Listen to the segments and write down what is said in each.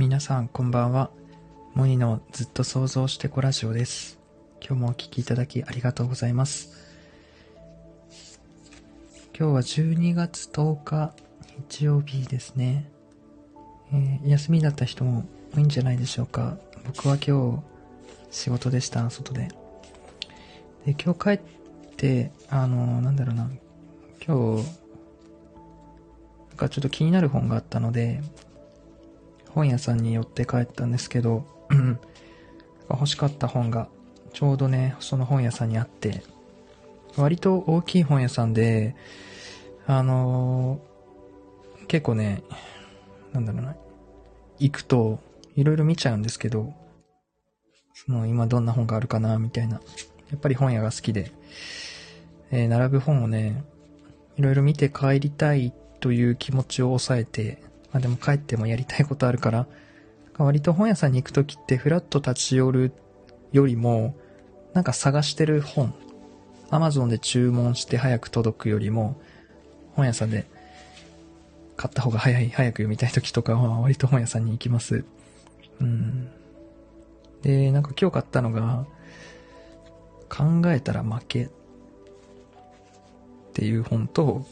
皆さんこんばんは。モニのずっと想像してこラジオです。今日もお聴きいただきありがとうございます。今日は12月10日日曜日ですね。えー休みだった人も多いんじゃないでしょうか。僕は今日仕事でした、外で。で、今日帰って、あの、なんだろうな、今日、なんかちょっと気になる本があったので、本屋さんに寄って帰ったんですけど、欲しかった本がちょうどね、その本屋さんにあって、割と大きい本屋さんで、あのー結構ね、なんだろうな、行くといろいろ見ちゃうんですけど、その今どんな本があるかな、みたいな。やっぱり本屋が好きで、えー並ぶ本をね、いろいろ見て帰りたいという気持ちを抑えて、まあでも帰ってもやりたいことあるから、割と本屋さんに行くときってフラッと立ち寄るよりも、なんか探してる本、アマゾンで注文して早く届くよりも、本屋さんで買った方が早い、早く読みたいときとかは割と本屋さんに行きます。うん。で、なんか今日買ったのが、考えたら負けっていう本と、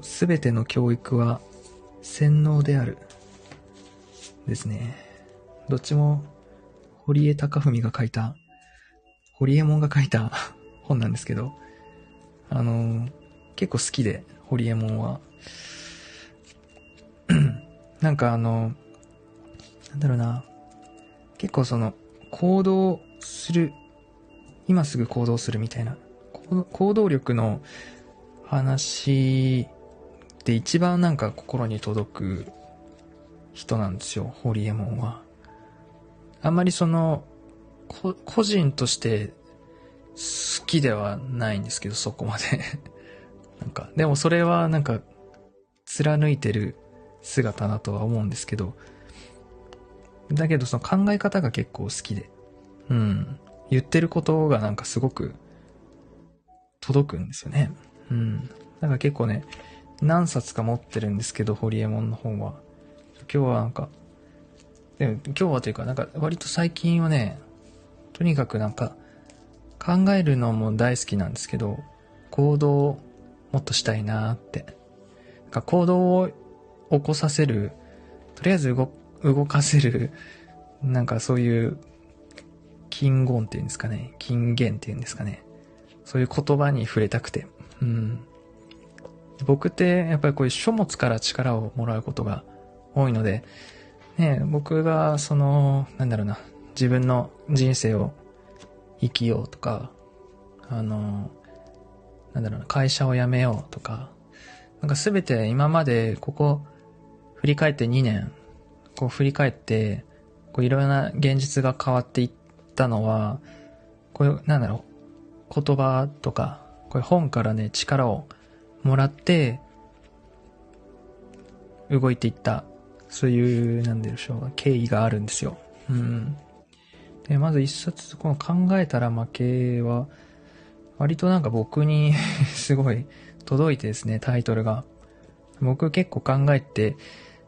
すべての教育は洗脳である。ですね。どっちも、堀江貴文が書いた、堀江門が書いた 本なんですけど、あの、結構好きで、堀江門は。なんかあの、なんだろうな、結構その、行動する、今すぐ行動するみたいな、行動力の話で一番なんか心に届く人なんですよ、ホリエモンは。あんまりその、こ個人として好きではないんですけど、そこまで。なんか、でもそれはなんか、貫いてる姿だとは思うんですけど、だけどその考え方が結構好きで、うん。言ってることがなんかすごく届くんですよね。うん。だから結構ね、何冊か持ってるんですけど、ホリエモンの本は。今日はなんか、でも今日はというか、なんか割と最近はね、とにかくなんか、考えるのも大好きなんですけど、行動をもっとしたいなーって。なんか行動を起こさせる、とりあえず動動かせる、なんかそういう、金言っていうんですかね。金言っていうんですかね。そういう言葉に触れたくて。うん。僕ってやっぱりこういう書物から力をもらうことが多いので、ね、僕がその、なんだろうな、自分の人生を生きようとか、あの、なんだろうな、会社を辞めようとか、なんかすべて今までここ振り返って2年、こう振り返って、こういろんな現実が変わっていったのは、こういう、なんだろう、言葉とか、こういう本からね、力をもらって、動いていった、そういう、なんでしょう、経緯があるんですよ。うん。で、まず一冊、この考えたら負けは、割となんか僕に すごい届いてですね、タイトルが。僕結構考えて、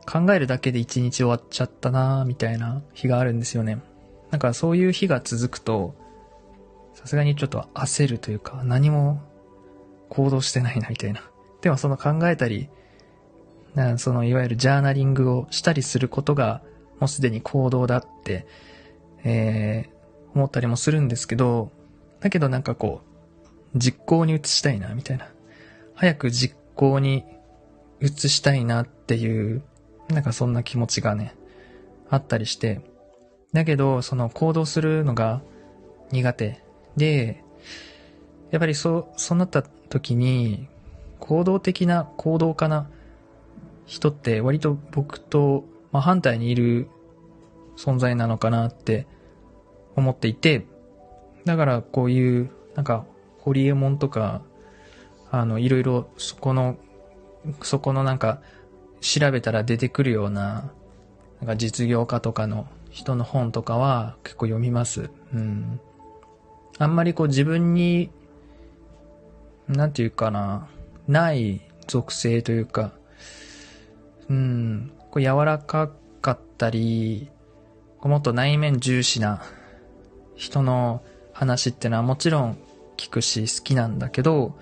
考えるだけで一日終わっちゃったなみたいな日があるんですよね。なんかそういう日が続くと、さすがにちょっと焦るというか、何も行動してないなみたいな。でもその考えたり、なそのいわゆるジャーナリングをしたりすることが、もうすでに行動だって、えー、思ったりもするんですけど、だけどなんかこう、実行に移したいな、みたいな。早く実行に移したいなっていう、なんかそんな気持ちがね、あったりして。だけど、その行動するのが苦手で、やっぱりそう、そうなった時に、行動的な行動家な人って割と僕と、まあ、反対にいる存在なのかなって思っていて、だからこういう、なんか、ホリエモンとか、あの、いろいろそこの、そこのなんか、調べたら出てくるような、なんか実業家とかの人の本とかは結構読みます。うん。あんまりこう自分に、なんていうかな、ない属性というか、うん、こう柔らかかったり、もっと内面重視な人の話っていうのはもちろん聞くし好きなんだけど、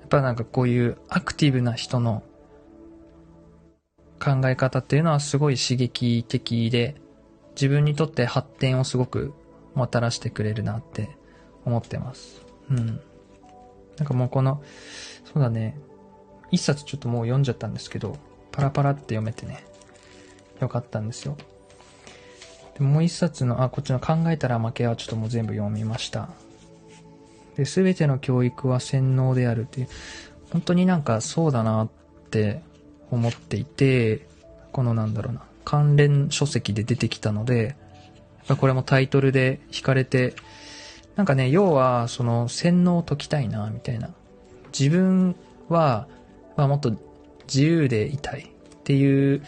やっぱなんかこういうアクティブな人の考え方っていうのはすごい刺激的で、自分にとって発展をすごくもたらしてくれるなって思ってます。うん。なんかもうこの、そうだね、一冊ちょっともう読んじゃったんですけど、パラパラって読めてね、よかったんですよ。でもう一冊の、あ、こっちの考えたら負けはちょっともう全部読みました。で、すべての教育は洗脳であるっていう、本当になんかそうだなって思っていて、このなんだろうな、関連書籍で出てきたので、これもタイトルで惹かれて、なんかね、要は、その、洗脳を解きたいな、みたいな。自分は、まあ、もっと自由でいたいっていう、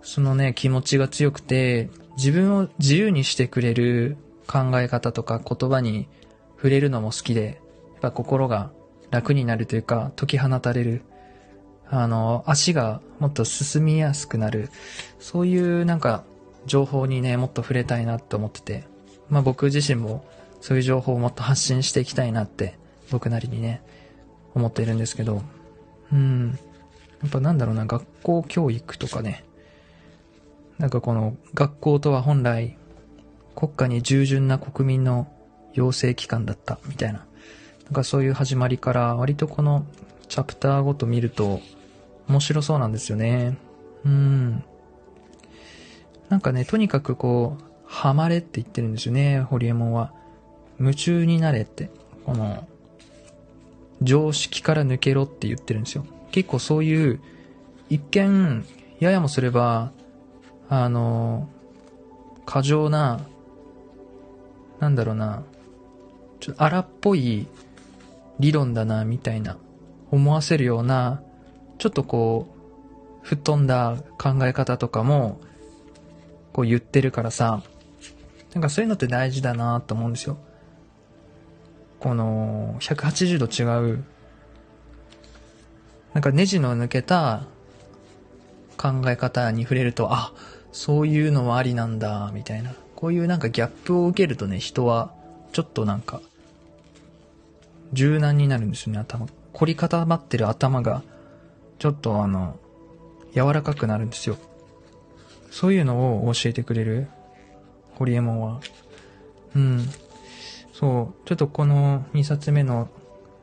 そのね、気持ちが強くて、自分を自由にしてくれる考え方とか言葉に触れるのも好きで、やっぱ心が楽になるというか、解き放たれる。あの、足がもっと進みやすくなる。そういうなんか、情報にね、もっと触れたいなって思ってて。まあ僕自身もそういう情報をもっと発信していきたいなって、僕なりにね、思っているんですけど。うん。やっぱなんだろうな、学校教育とかね。なんかこの学校とは本来国家に従順な国民の養成機関だったみたいな。なんかそういう始まりから割とこのチャプターごと見ると面白そうなんですよね。うん。なんかね、とにかくこう、ハマれって言ってるんですよね、ホリエモンは。夢中になれって。この、常識から抜けろって言ってるんですよ。結構そういう、一見、ややもすれば、あの、過剰な、なんだろうな、ちょっと荒っぽい理論だな、みたいな、思わせるような、ちょっとこう、吹っ飛んだ考え方とかも、こう言ってるからさ、なんかそういうのって大事だなと思うんですよ。この、180度違う、なんかネジの抜けた考え方に触れると、あ、そういうのはありなんだ、みたいな。こういうなんかギャップを受けるとね、人は、ちょっとなんか、柔軟になるんですよね、頭。凝り固まってる頭が、ちょっとあの、柔らかくなるんですよ。そういうのを教えてくれる、ホリエモンは。うん。そう、ちょっとこの2冊目の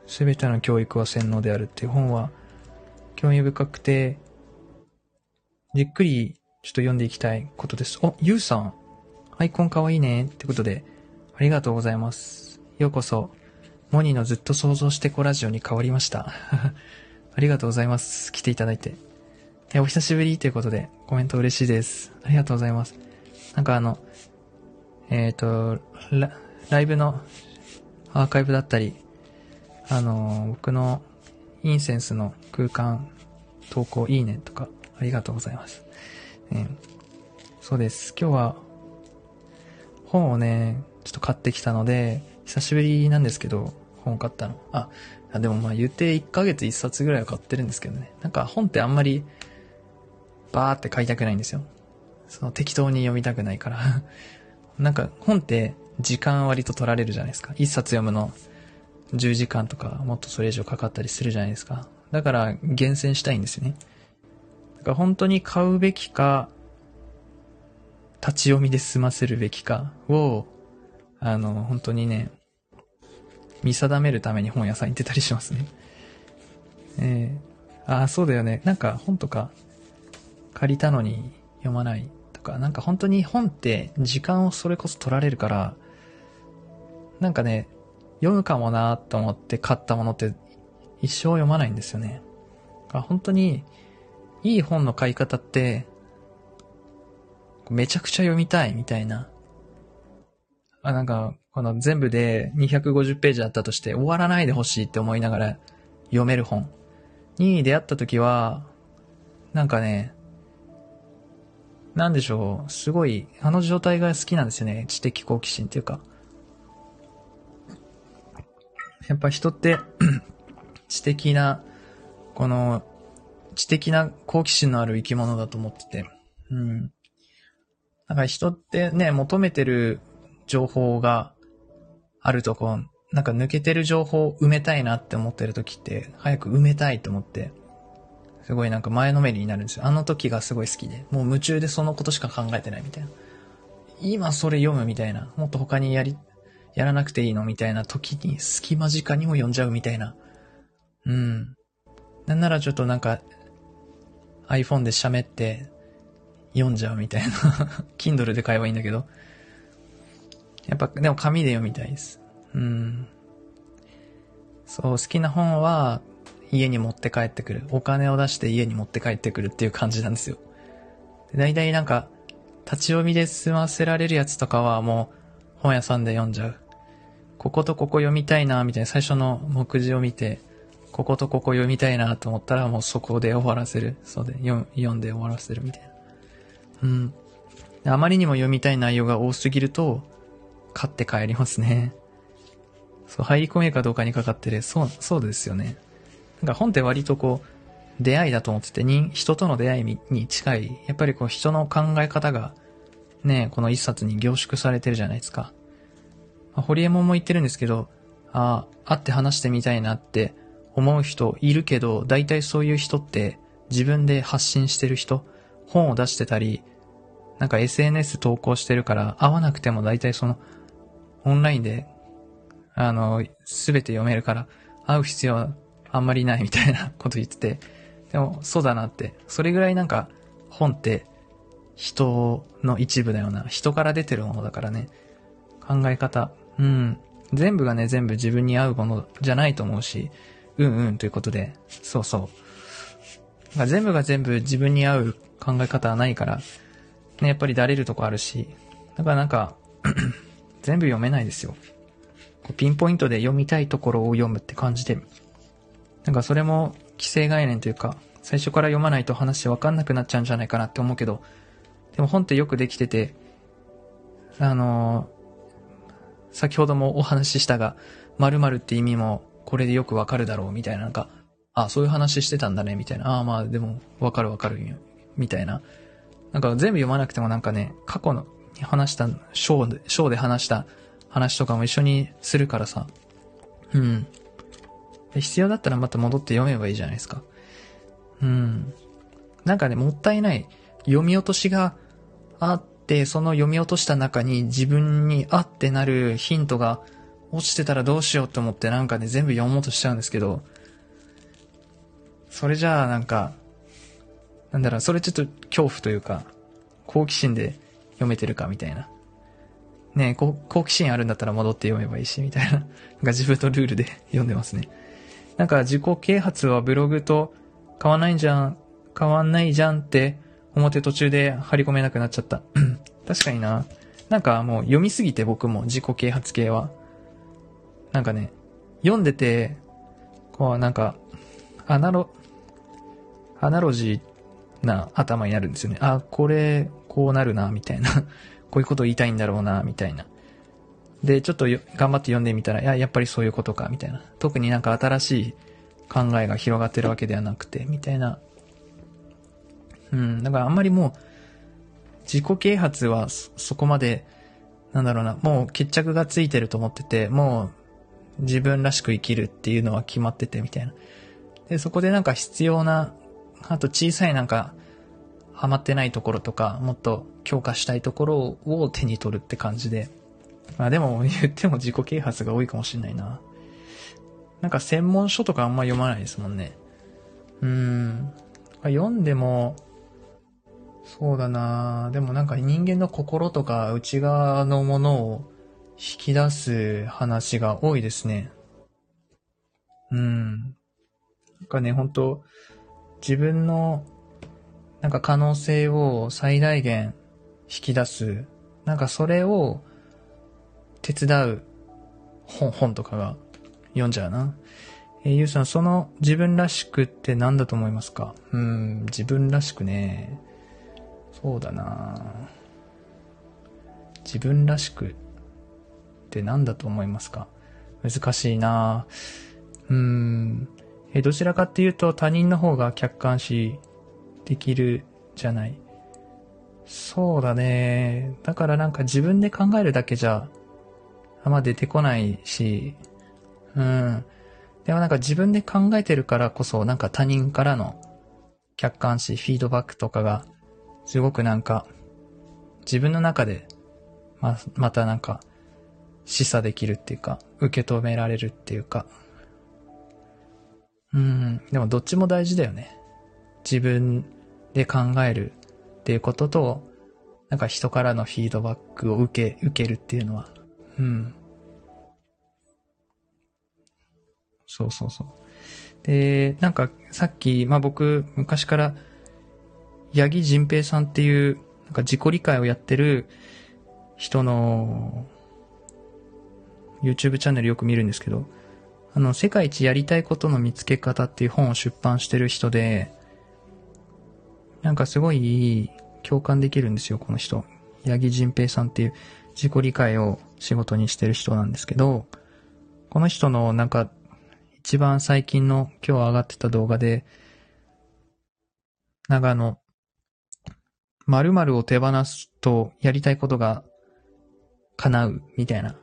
すべての教育は洗脳であるっていう本は、興味深くて、じっくりちょっと読んでいきたいことです。お、ゆうさん。アイコンかわいいね。ってことで、ありがとうございます。ようこそ、モニーのずっと想像してこラジオに変わりました。ありがとうございます。来ていただいて。え、お久しぶりということで、コメント嬉しいです。ありがとうございます。なんかあの、えっ、ー、とラ、ライブのアーカイブだったり、あの、僕のインセンスの空間投稿いいねとか、ありがとうございます。えそうです。今日は、本をね、ちょっと買ってきたので、久しぶりなんですけど、本買ったの。あ、でもまあ言って1ヶ月1冊ぐらいは買ってるんですけどね。なんか本ってあんまりバーって買いたくないんですよ。その適当に読みたくないから なんか本って時間割と取られるじゃないですか。一冊読むの10時間とかもっとそれ以上かかったりするじゃないですか。だから厳選したいんですよね。だから本当に買うべきか、立ち読みで済ませるべきかを、あの、本当にね、見定めるために本屋さん行ってたりしますね。えー、ああ、そうだよね。なんか本とか借りたのに読まないとか、なんか本当に本って時間をそれこそ取られるから、なんかね、読むかもなと思って買ったものって一生読まないんですよね。本当にいい本の買い方って、めちゃくちゃ読みたいみたいな。あ、なんか、この全部で250ページあったとして終わらないでほしいって思いながら読める本に出会った時は、なんかね、なんでしょう、すごい、あの状態が好きなんですよね。知的好奇心っていうか。やっぱ人って 知的な、この、知的な好奇心のある生き物だと思ってて。うん。なんか人ってね、求めてる情報があるとこ、なんか抜けてる情報を埋めたいなって思ってる時って、早く埋めたいと思って、すごいなんか前のめりになるんですよ。あの時がすごい好きで、もう夢中でそのことしか考えてないみたいな。今それ読むみたいな。もっと他にやり、やらなくていいのみたいな時に隙間時間にも読んじゃうみたいな。うん。なんならちょっとなんか iPhone で喋って読んじゃうみたいな。Kindle で買えばいいんだけど。やっぱ、でも紙で読みたいです。うん。そう、好きな本は家に持って帰ってくる。お金を出して家に持って帰ってくるっていう感じなんですよ。で大体なんか、立ち読みで済ませられるやつとかはもう本屋さんで読んじゃう。こことここ読みたいな、みたいな最初の目次を見て、こことここ読みたいなと思ったらもうそこで終わらせる。そうで、読んで終わらせるみたいな。うん。あまりにも読みたい内容が多すぎると、買って帰りますね。そう、入り込めるかどうかにかかってる。そう、そうですよね。なんか本って割とこう、出会いだと思ってて、人、人との出会いに近い。やっぱりこう人の考え方が、ね、この一冊に凝縮されてるじゃないですか。まあ、ホリエモンも言ってるんですけど、ああ、会って話してみたいなって思う人いるけど、大体そういう人って自分で発信してる人、本を出してたり、なんか SNS 投稿してるから、会わなくても大体その、オンラインで、あの、すべて読めるから、会う必要はあんまりないみたいな こと言ってて、でも、そうだなって。それぐらいなんか、本って、人の一部だよな。人から出てるものだからね。考え方。うん。全部がね、全部自分に合うものじゃないと思うし、うんうんということで、そうそう。なんか全部が全部自分に合う考え方はないから、ね、やっぱりだれるとこあるし、だからなんか、全部読めないですよ。ピンポイントで読みたいところを読むって感じで。なんかそれも規制概念というか、最初から読まないと話わかんなくなっちゃうんじゃないかなって思うけど、でも本ってよくできてて、あのー先ほどもお話ししたが、〇〇って意味もこれでよくわかるだろうみたいな、なんか、あ、そういう話してたんだね、みたいな。ああ、まあでもわかるわかるよ、みたいな。なんか全部読まなくてもなんかね、過去の話した、章で、章で話した話とかも一緒にするからさ。うん。必要だったらまた戻って読めばいいじゃないですか。うん。なんかね、もったいない。読み落としがあっ、その読み落とした中に自分にあってなるヒントが落ちてたらどうしようと思ってなんかね、全部読もうとしちゃうんですけど、それじゃあなんか、なんだろう、それちょっと恐怖というか、好奇心で読めてるかみたいな。ねえ、好奇心あるんだったら戻って読めばいいし、みたいな。なんか自分のルールで読んでますね。なんか自己啓発はブログと変わんないじゃん、変わんないじゃんって思って途中で張り込めなくなっちゃった。確かにな。なんかもう読みすぎて僕も自己啓発系は。なんかね、読んでて、こうなんか、アナロ、アナロジーな頭になるんですよね。あ、これ、こうなるな、みたいな。こういうこと言いたいんだろうな、みたいな。で、ちょっと頑張って読んでみたら、いや、やっぱりそういうことか、みたいな。特になんか新しい考えが広がってるわけではなくて、みたいな。うん、だからあんまりもう、自己啓発はそこまで、なんだろうな、もう決着がついてると思ってて、もう自分らしく生きるっていうのは決まってて、みたいな。で、そこでなんか必要な、あと小さいなんか、ハマってないところとか、もっと強化したいところを手に取るって感じで。まあでも言っても自己啓発が多いかもしんないな。なんか専門書とかあんま読まないですもんね。うーん。読んでも、そうだなでもなんか人間の心とか内側のものを引き出す話が多いですね。うん。なんかね、本当自分のなんか可能性を最大限引き出す。なんかそれを手伝う本、本とかが読んじゃうな。えーゆうさん、その自分らしくって何だと思いますか？うん、自分らしくね。そうだな自分らしくって何だと思いますか？難しいなうん。えどちらかっていうと他人の方が客観視できるじゃない。そうだね。だからなんか自分で考えるだけじゃ、あんま出てこないし、うん。でもなんか自分で考えてるからこそ、なんか他人からの客観視、フィードバックとかが、すごくなんか、自分の中で、ま、またなんか、示唆できるっていうか、受け止められるっていうか。うん、でもどっちも大事だよね。自分で考えるっていうことと、なんか人からのフィードバックを受け、受けるっていうのは。うん。そうそうそう。で、なんかさっき、まあ僕、昔から、八木仁平さんっていう、なんか自己理解をやってる人の YouTube チャンネルよく見るんですけど、あの、世界一やりたいことの見つけ方っていう本を出版してる人で、なんかすごい共感できるんですよ、この人。八木仁平さんっていう自己理解を仕事にしてる人なんですけど、この人のなんか一番最近の今日上がってた動画で、長野、〇〇を手放すとやりたいことが叶うみたいな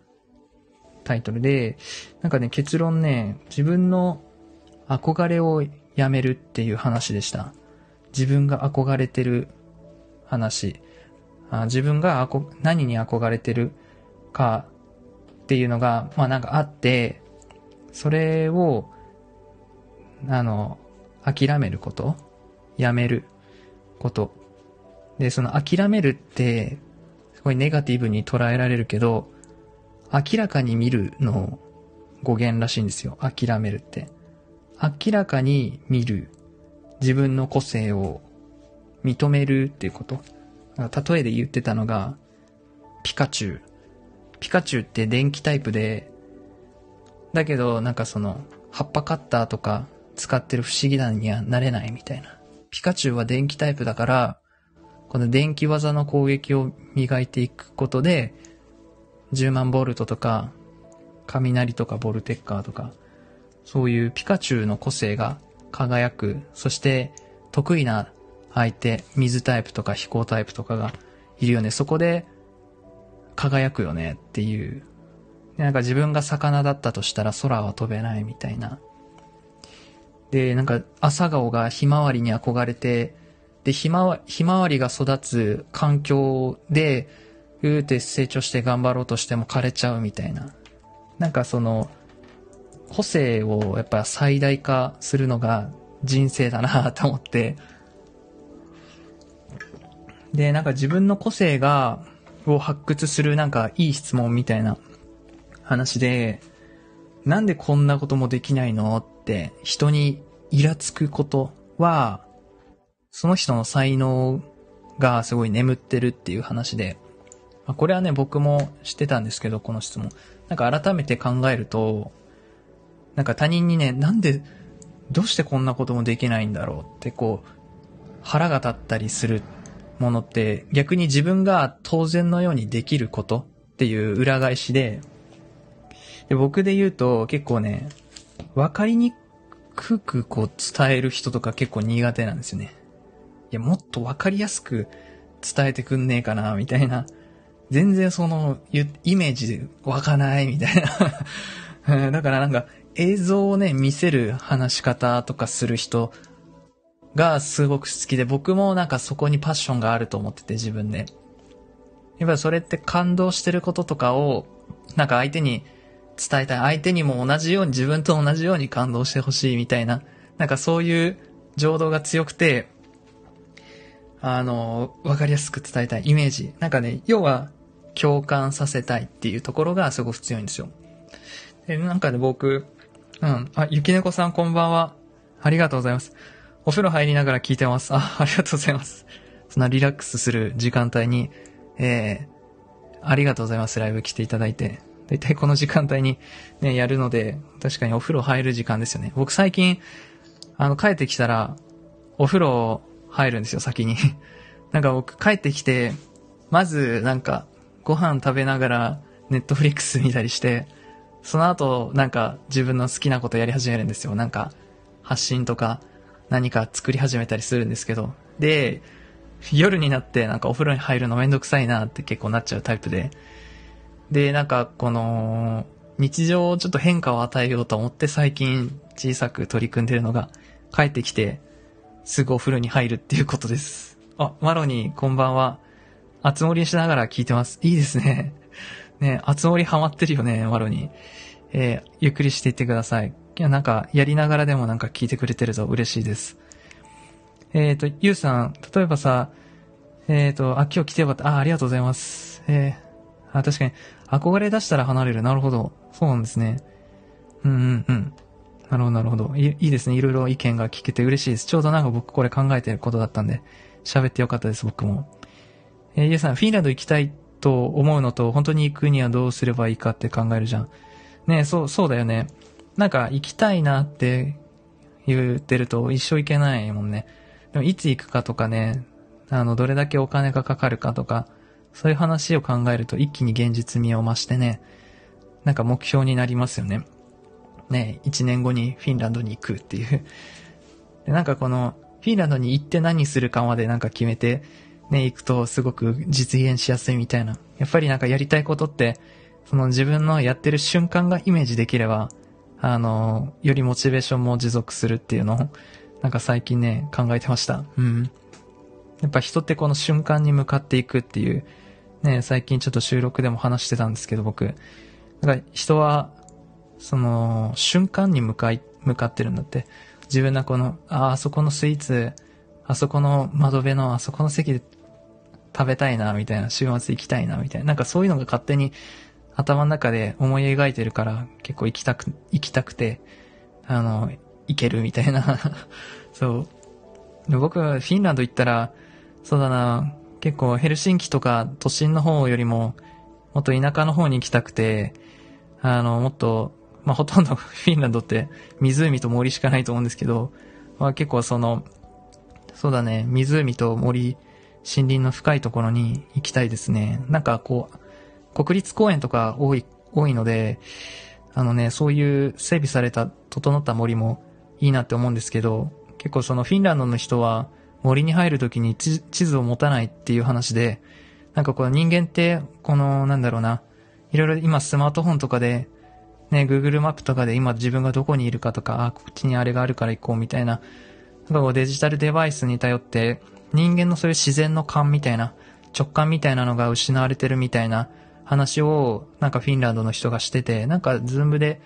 タイトルで、なんかね、結論ね、自分の憧れをやめるっていう話でした。自分が憧れてる話。あ自分が何に憧れてるかっていうのが、まあなんかあって、それを、あの、諦めること、やめること。で、その諦めるって、すごいネガティブに捉えられるけど、明らかに見るの語源らしいんですよ。諦めるって。明らかに見る。自分の個性を認めるっていうこと。例えで言ってたのが、ピカチュウ。ピカチュウって電気タイプで、だけどなんかその、葉っぱカッターとか使ってる不思議なにはなれないみたいな。ピカチュウは電気タイプだから、この電気技の攻撃を磨いていくことで、10万ボルトとか、雷とかボルテッカーとか、そういうピカチュウの個性が輝く、そして得意な相手、水タイプとか飛行タイプとかがいるよね。そこで輝くよねっていう。なんか自分が魚だったとしたら空は飛べないみたいな。で、なんか朝顔がひまわりに憧れて、で、ひまわひまわりが育つ環境で、うーって成長して頑張ろうとしても枯れちゃうみたいな。なんかその、個性をやっぱ最大化するのが人生だなと思って。で、なんか自分の個性が、を発掘するなんかいい質問みたいな話で、なんでこんなこともできないのって人にイラつくことは、その人の才能がすごい眠ってるっていう話で、まあ、これはね、僕も知ってたんですけど、この質問。なんか改めて考えると、なんか他人にね、なんで、どうしてこんなこともできないんだろうってこう、腹が立ったりするものって逆に自分が当然のようにできることっていう裏返しで、で僕で言うと結構ね、わかりにくくこう伝える人とか結構苦手なんですよね。いや、もっとわかりやすく伝えてくんねえかな、みたいな全然その、イメージ湧かないみたいな だからなんか、映像をね、見せる話し方とかする人がすごく好きで、僕もなんかそこにパッションがあると思ってて、自分で。やっぱそれって感動してることとかを、なんか相手に伝えたい。相手にも同じように、自分と同じように感動してほしいみたいな、なんかそういう情動が強くて、あの、わかりやすく伝えたいイメージ。なんかね、要は、共感させたいっていうところがすごく強いんですよ。で、なんかで僕、うん、あ、ゆきねこさんこんばんは。ありがとうございます。お風呂入りながら聞いてます。あ、ありがとうございます。そんなリラックスする時間帯に、えー、ありがとうございます。ライブ来ていただいて。だいたいこの時間帯にね、やるので、確かにお風呂入る時間ですよね。僕最近、あの、帰ってきたら、お風呂入るんですよ、先に。なんか僕帰ってきて、まず、なんか、ご飯食べながら、ネットフリックス見たりして、その後、なんか自分の好きなことやり始めるんですよ。なんか、発信とか、何か作り始めたりするんですけど。で、夜になってなんかお風呂に入るのめんどくさいなって結構なっちゃうタイプで。で、なんかこの、日常をちょっと変化を与えようと思って最近小さく取り組んでるのが、帰ってきて、すぐお風呂に入るっていうことです。あ、マロニー、こんばんは。あつ森しながら聞いてます。いいですね。ね、あつ森ハマってるよね、マロニー。えー、ゆっくりしていってください。いや、なんか、やりながらでもなんか聞いてくれてると嬉しいです。えっ、ー、と、ゆうさん、例えばさ、えっ、ー、と、あ、今日来てよかった。あ、ありがとうございます。えー、あ、確かに、憧れ出したら離れる。なるほど。そうなんですね。うんうんうん。なるほど、なるほど。いいですね。いろいろ意見が聞けて嬉しいです。ちょうどなんか僕これ考えてることだったんで、喋ってよかったです、僕も。えー、ゆうさん、フィンランド行きたいと思うのと、本当に行くにはどうすればいいかって考えるじゃん。ねそう、そうだよね。なんか行きたいなって言ってると一生行けないもんね。でもいつ行くかとかね、あの、どれだけお金がかかるかとか、そういう話を考えると一気に現実味を増してね、なんか目標になりますよね。ね、一年後にフィンランドに行くっていう。で、なんかこの、フィンランドに行って何するかまでなんか決めて、ね、行くとすごく実現しやすいみたいな。やっぱりなんかやりたいことって、その自分のやってる瞬間がイメージできれば、あの、よりモチベーションも持続するっていうのを、なんか最近ね、考えてました。うん。やっぱ人ってこの瞬間に向かっていくっていう、ね、最近ちょっと収録でも話してたんですけど、僕。だか人は、その、瞬間に向かい、向かってるんだって。自分がこの、あ、あそこのスイーツ、あそこの窓辺のあそこの席で食べたいな、みたいな、週末行きたいな、みたいな。なんかそういうのが勝手に頭の中で思い描いてるから、結構行きたく、行きたくて、あの、行けるみたいな そう。で僕はフィンランド行ったら、そうだな、結構ヘルシンキとか都心の方よりも、もっと田舎の方に行きたくて、あの、もっと、まあ、ほとんどフィンランドって湖と森しかないと思うんですけど、まあ、結構その、そうだね、湖と森、森林の深いところに行きたいですね。なんかこう、国立公園とか多い、多いので、あのね、そういう整備された、整った森もいいなって思うんですけど、結構そのフィンランドの人は森に入るときに地図を持たないっていう話で、なんかこう人間って、この、なんだろうな、いろいろ今スマートフォンとかで、ね、Google マップとかで今自分がどこにいるかとか、あ、こっちにあれがあるから行こうみたいな、なんかこうデジタルデバイスに頼って、人間のそういう自然の勘みたいな、直感みたいなのが失われてるみたいな話を、なんかフィンランドの人がしてて、なんか Zoomで、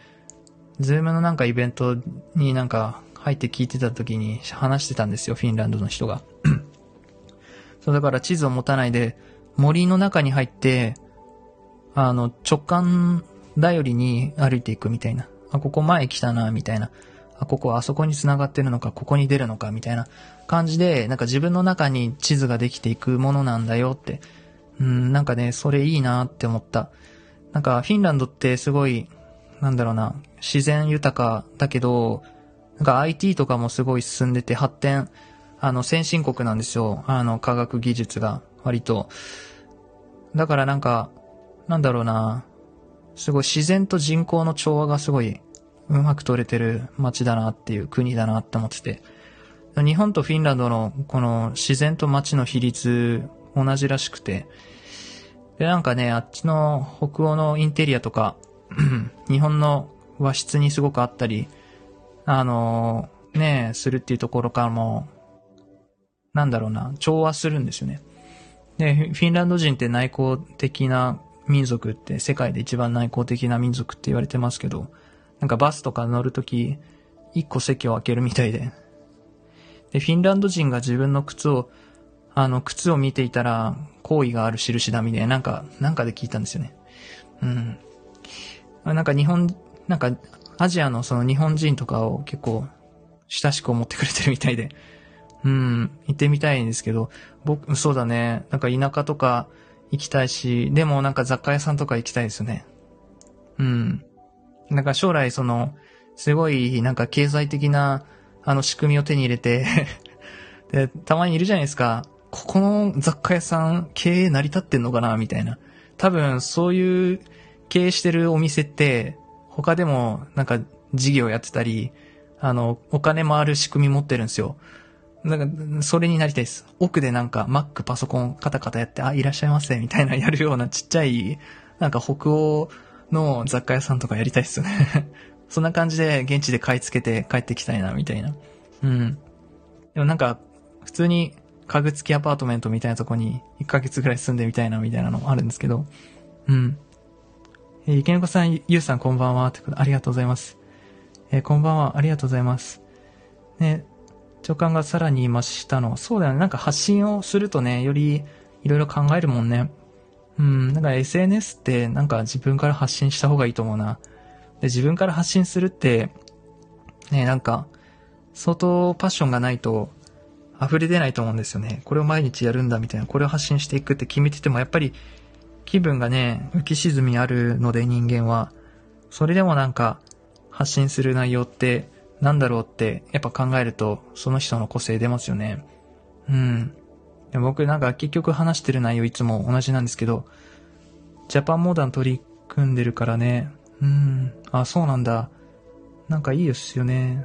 Zoomのなんかイベントになんか入って聞いてた時に話してたんですよ、フィンランドの人が。そうだから地図を持たないで、森の中に入って、あの、直感頼りに歩いていくみたいな。あ、ここ前来たな、みたいな。あ、ここあそこに繋がってるのか、ここに出るのか、みたいな感じで、なんか自分の中に地図ができていくものなんだよってうん、なんかね、それいいなって思った。なんか、フィンランドってすごい、なんだろうな、自然豊かだけど、なんか IT とかもすごい進んでて発展、あの、先進国なんですよ。あの、科学技術が、割と。だからなんか、なんだろうな、すごい自然と人口の調和がすごい、うまく取れてる街だなっていう国だなって思ってて。日本とフィンランドのこの自然と街の比率同じらしくて、で、なんかね、あっちの北欧のインテリアとか、日本の和室にすごくあったり、あのー、ね、するっていうところからも、なんだろうな、調和するんですよね。で、フィンランド人って内向的な民族って世界で一番内向的な民族って言われてますけど、なんかバスとか乗るとき、一個席を開けるみたいで。で、フィンランド人が自分の靴をあの、靴を見ていたら、好意がある印だみたいな、なんか、なんかで聞いたんですよね。うん。なんか日本、なんか、アジアのその日本人とかを結構、親しく思ってくれてるみたいで。うん、行ってみたいんですけど、僕、そうだね。なんか田舎とか行きたいし、でもなんか雑貨屋さんとか行きたいですよね。うん。なんか将来その、すごいなんか経済的な、あの仕組みを手に入れて で、たまにいるじゃないですか。ここの雑貨屋さん経営成り立ってんのかな？みたいな。多分そういう経営してるお店って他でもなんか事業やってたり、あの、お金回る仕組み持ってるんですよ。なんか、それになりたいです。奥でなんか、Mac パソコンカタカタやって、あ、いらっしゃいませ、みたいなやるようなちっちゃい、なんか北欧の雑貨屋さんとかやりたいっすよね。そんな感じで現地で買い付けて帰ってきたいな、みたいな。うん。でもなんか、普通に家具付きアパートメントみたいなとこに1ヶ月ぐらい住んでみたいな、みたいなのもあるんですけど。うん。えー、池猫さん、ゆうさんこんばんは。ってことありがとうございます。えー、こんばんは。ありがとうございます。ね、長官がさらに言いましたの。そうだよね。なんか発信をするとね、よりいろいろ考えるもんね。うん。なんか SNS ってなんか自分から発信した方がいいと思うな。で、自分から発信するって、ね、なんか、相当パッションがないと溢れ出ないと思うんですよね。これを毎日やるんだみたいな、これを発信していくって決めてても、やっぱり気分がね、浮き沈みあるので人間は、それでもなんか発信する内容ってなんだろうってやっぱ考えるとその人の個性出ますよね。うん。で僕なんか結局話してる内容いつも同じなんですけど、ジャパンモーダン取り組んでるからね。うん。あ、そうなんだ。なんかいいですよね。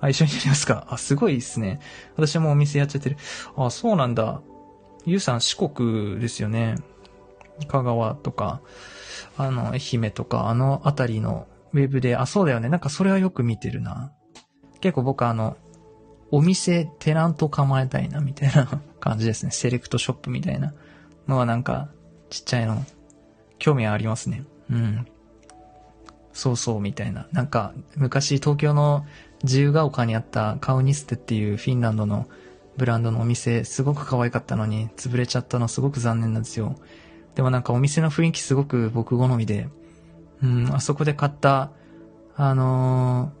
あ、一緒にやりますかあ、すごいっすね。私もお店やっちゃってる。あ、そうなんだ。ゆうさん四国ですよね。香川とか、あの、愛媛とか、あのあたりのウェブで、あ、そうだよね。なんかそれはよく見てるな。結構僕あの、お店、テナント構えたいな、みたいな 感じですね。セレクトショップみたいなのはなんか、ちっちゃいの、興味ありますね。うん。そうそう、みたいな。なんか、昔東京の自由が丘にあったカウニステっていうフィンランドのブランドのお店、すごく可愛かったのに、潰れちゃったのすごく残念なんですよ。でもなんかお店の雰囲気すごく僕好みで、うん、あそこで買った、あの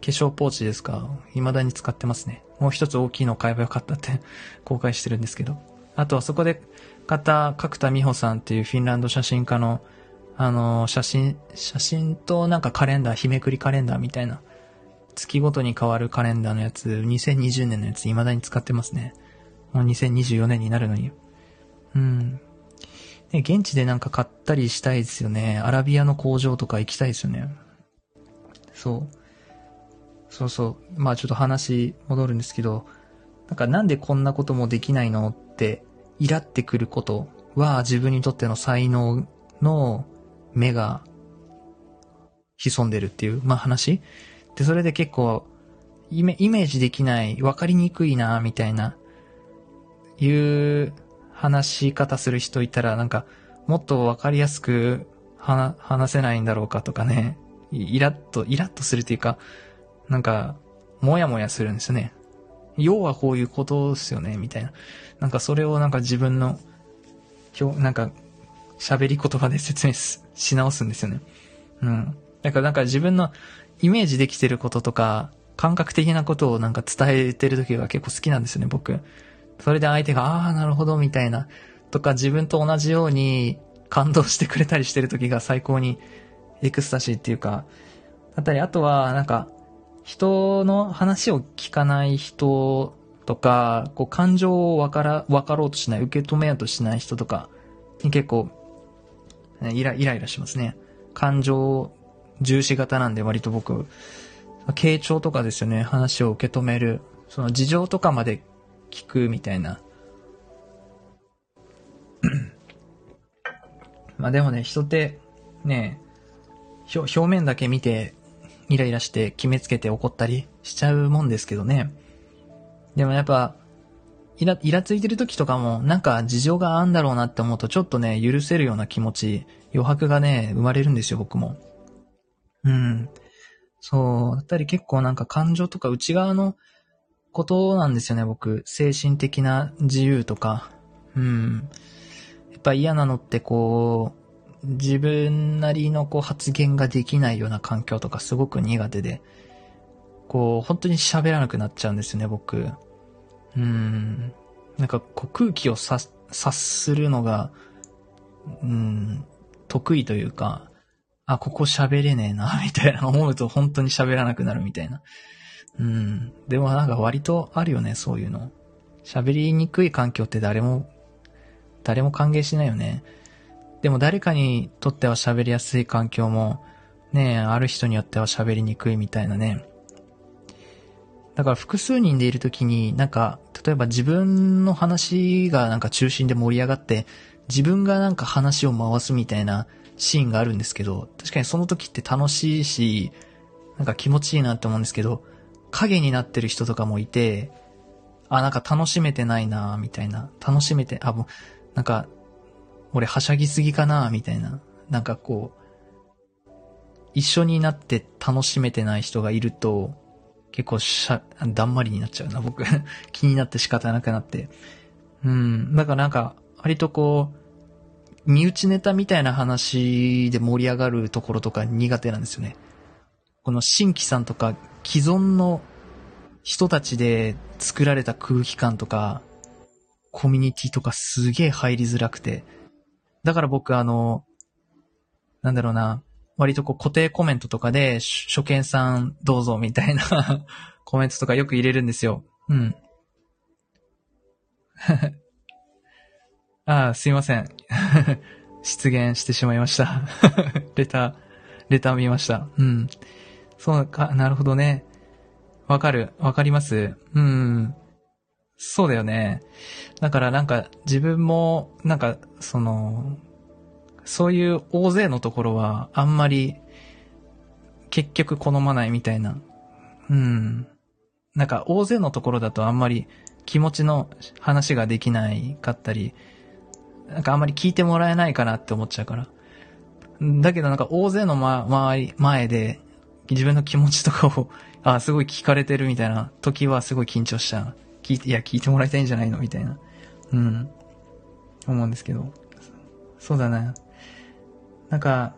ー、化粧ポーチですか未だに使ってますね。もう一つ大きいのを買えばよかったって 公開してるんですけど。あとはそこで買った角田美穂さんっていうフィンランド写真家の、あのー、写真、写真となんかカレンダー、日めくりカレンダーみたいな月ごとに変わるカレンダーのやつ、2020年のやつ未だに使ってますね。もう2024年になるのに。うん。で、現地でなんか買ったりしたいですよね。アラビアの工場とか行きたいですよね。そう。そうそう。まあちょっと話戻るんですけど、なんかなんでこんなこともできないのって、イラってくることは自分にとっての才能の目が潜んでるっていう、まあ話で、それで結構、イメージできない、わかりにくいな、みたいな、いう話し方する人いたら、なんか、もっとわかりやすく話せないんだろうかとかね、イラッと、イラッとするというか、なんか、もやもやするんですよね。要はこういうことですよね、みたいな。なんかそれをなんか自分の、なんか、喋り言葉で説明し直すんですよね。うん。だからなんか自分のイメージできてることとか、感覚的なことをなんか伝えてる時が結構好きなんですよね、僕。それで相手が、ああ、なるほど、みたいな。とか自分と同じように感動してくれたりしてる時が最高にエクスタシーっていうか、だったり、あとは、なんか、人の話を聞かない人とか、こう感情をわから、わかろうとしない、受け止めようとしない人とかに結構、イライライラしますね。感情重視型なんで割と僕、傾聴とかですよね、話を受け止める、その事情とかまで聞くみたいな。まあでもね、人ってね、表面だけ見てイライラして決めつけて怒ったりしちゃうもんですけどね。でもやっぱ、イラ、イラついてる時とかもなんか事情があんだろうなって思うとちょっとね、許せるような気持ち、余白がね、生まれるんですよ、僕も。うん。そう。だったり結構なんか感情とか内側のことなんですよね、僕。精神的な自由とか。うん。やっぱ嫌なのってこう、自分なりのこう発言ができないような環境とかすごく苦手で、こう、本当に喋らなくなっちゃうんですよね、僕。うん。なんかこう空気を察するのが、うん、得意というか、あ、ここ喋れねえな、みたいな思うと本当に喋らなくなるみたいな。うん。でもなんか割とあるよね、そういうの。喋りにくい環境って誰も、誰も歓迎しないよね。でも誰かにとっては喋りやすい環境も、ねある人によっては喋りにくいみたいなね。だから複数人でいるときに、なんか、例えば自分の話がなんか中心で盛り上がって、自分がなんか話を回すみたいなシーンがあるんですけど、確かにその時って楽しいし、なんか気持ちいいなって思うんですけど、影になってる人とかもいて、あ、なんか楽しめてないなみたいな。楽しめて、あ、もう、なんか、俺はしゃぎすぎかなみたいな。なんかこう、一緒になって楽しめてない人がいると、結構しゃ、だんまりになっちゃうな、僕。気になって仕方なくなって。うん。だからなんか、割とこう、身内ネタみたいな話で盛り上がるところとか苦手なんですよね。この新規さんとか既存の人たちで作られた空気感とか、コミュニティとかすげえ入りづらくて。だから僕あの、なんだろうな、割とこう固定コメントとかで、初見さんどうぞみたいな コメントとかよく入れるんですよ。うん。ああ、すいません。出現してしまいましたレター、レター見ました。うん。そうか、なるほどね。わかる。わかりますうん。そうだよね。だからなんか自分も、なんか、その、そういう大勢のところはあんまり結局好まないみたいな。うん。なんか大勢のところだとあんまり気持ちの話ができないかったり、なんかあんまり聞いてもらえないかなって思っちゃうから。だけどなんか大勢の、ま、周り、前で自分の気持ちとかを、あ、すごい聞かれてるみたいな時はすごい緊張した。聞いて、いや、聞いてもらいたいんじゃないの？みたいな。うん。思うんですけど。そうだね。なんか、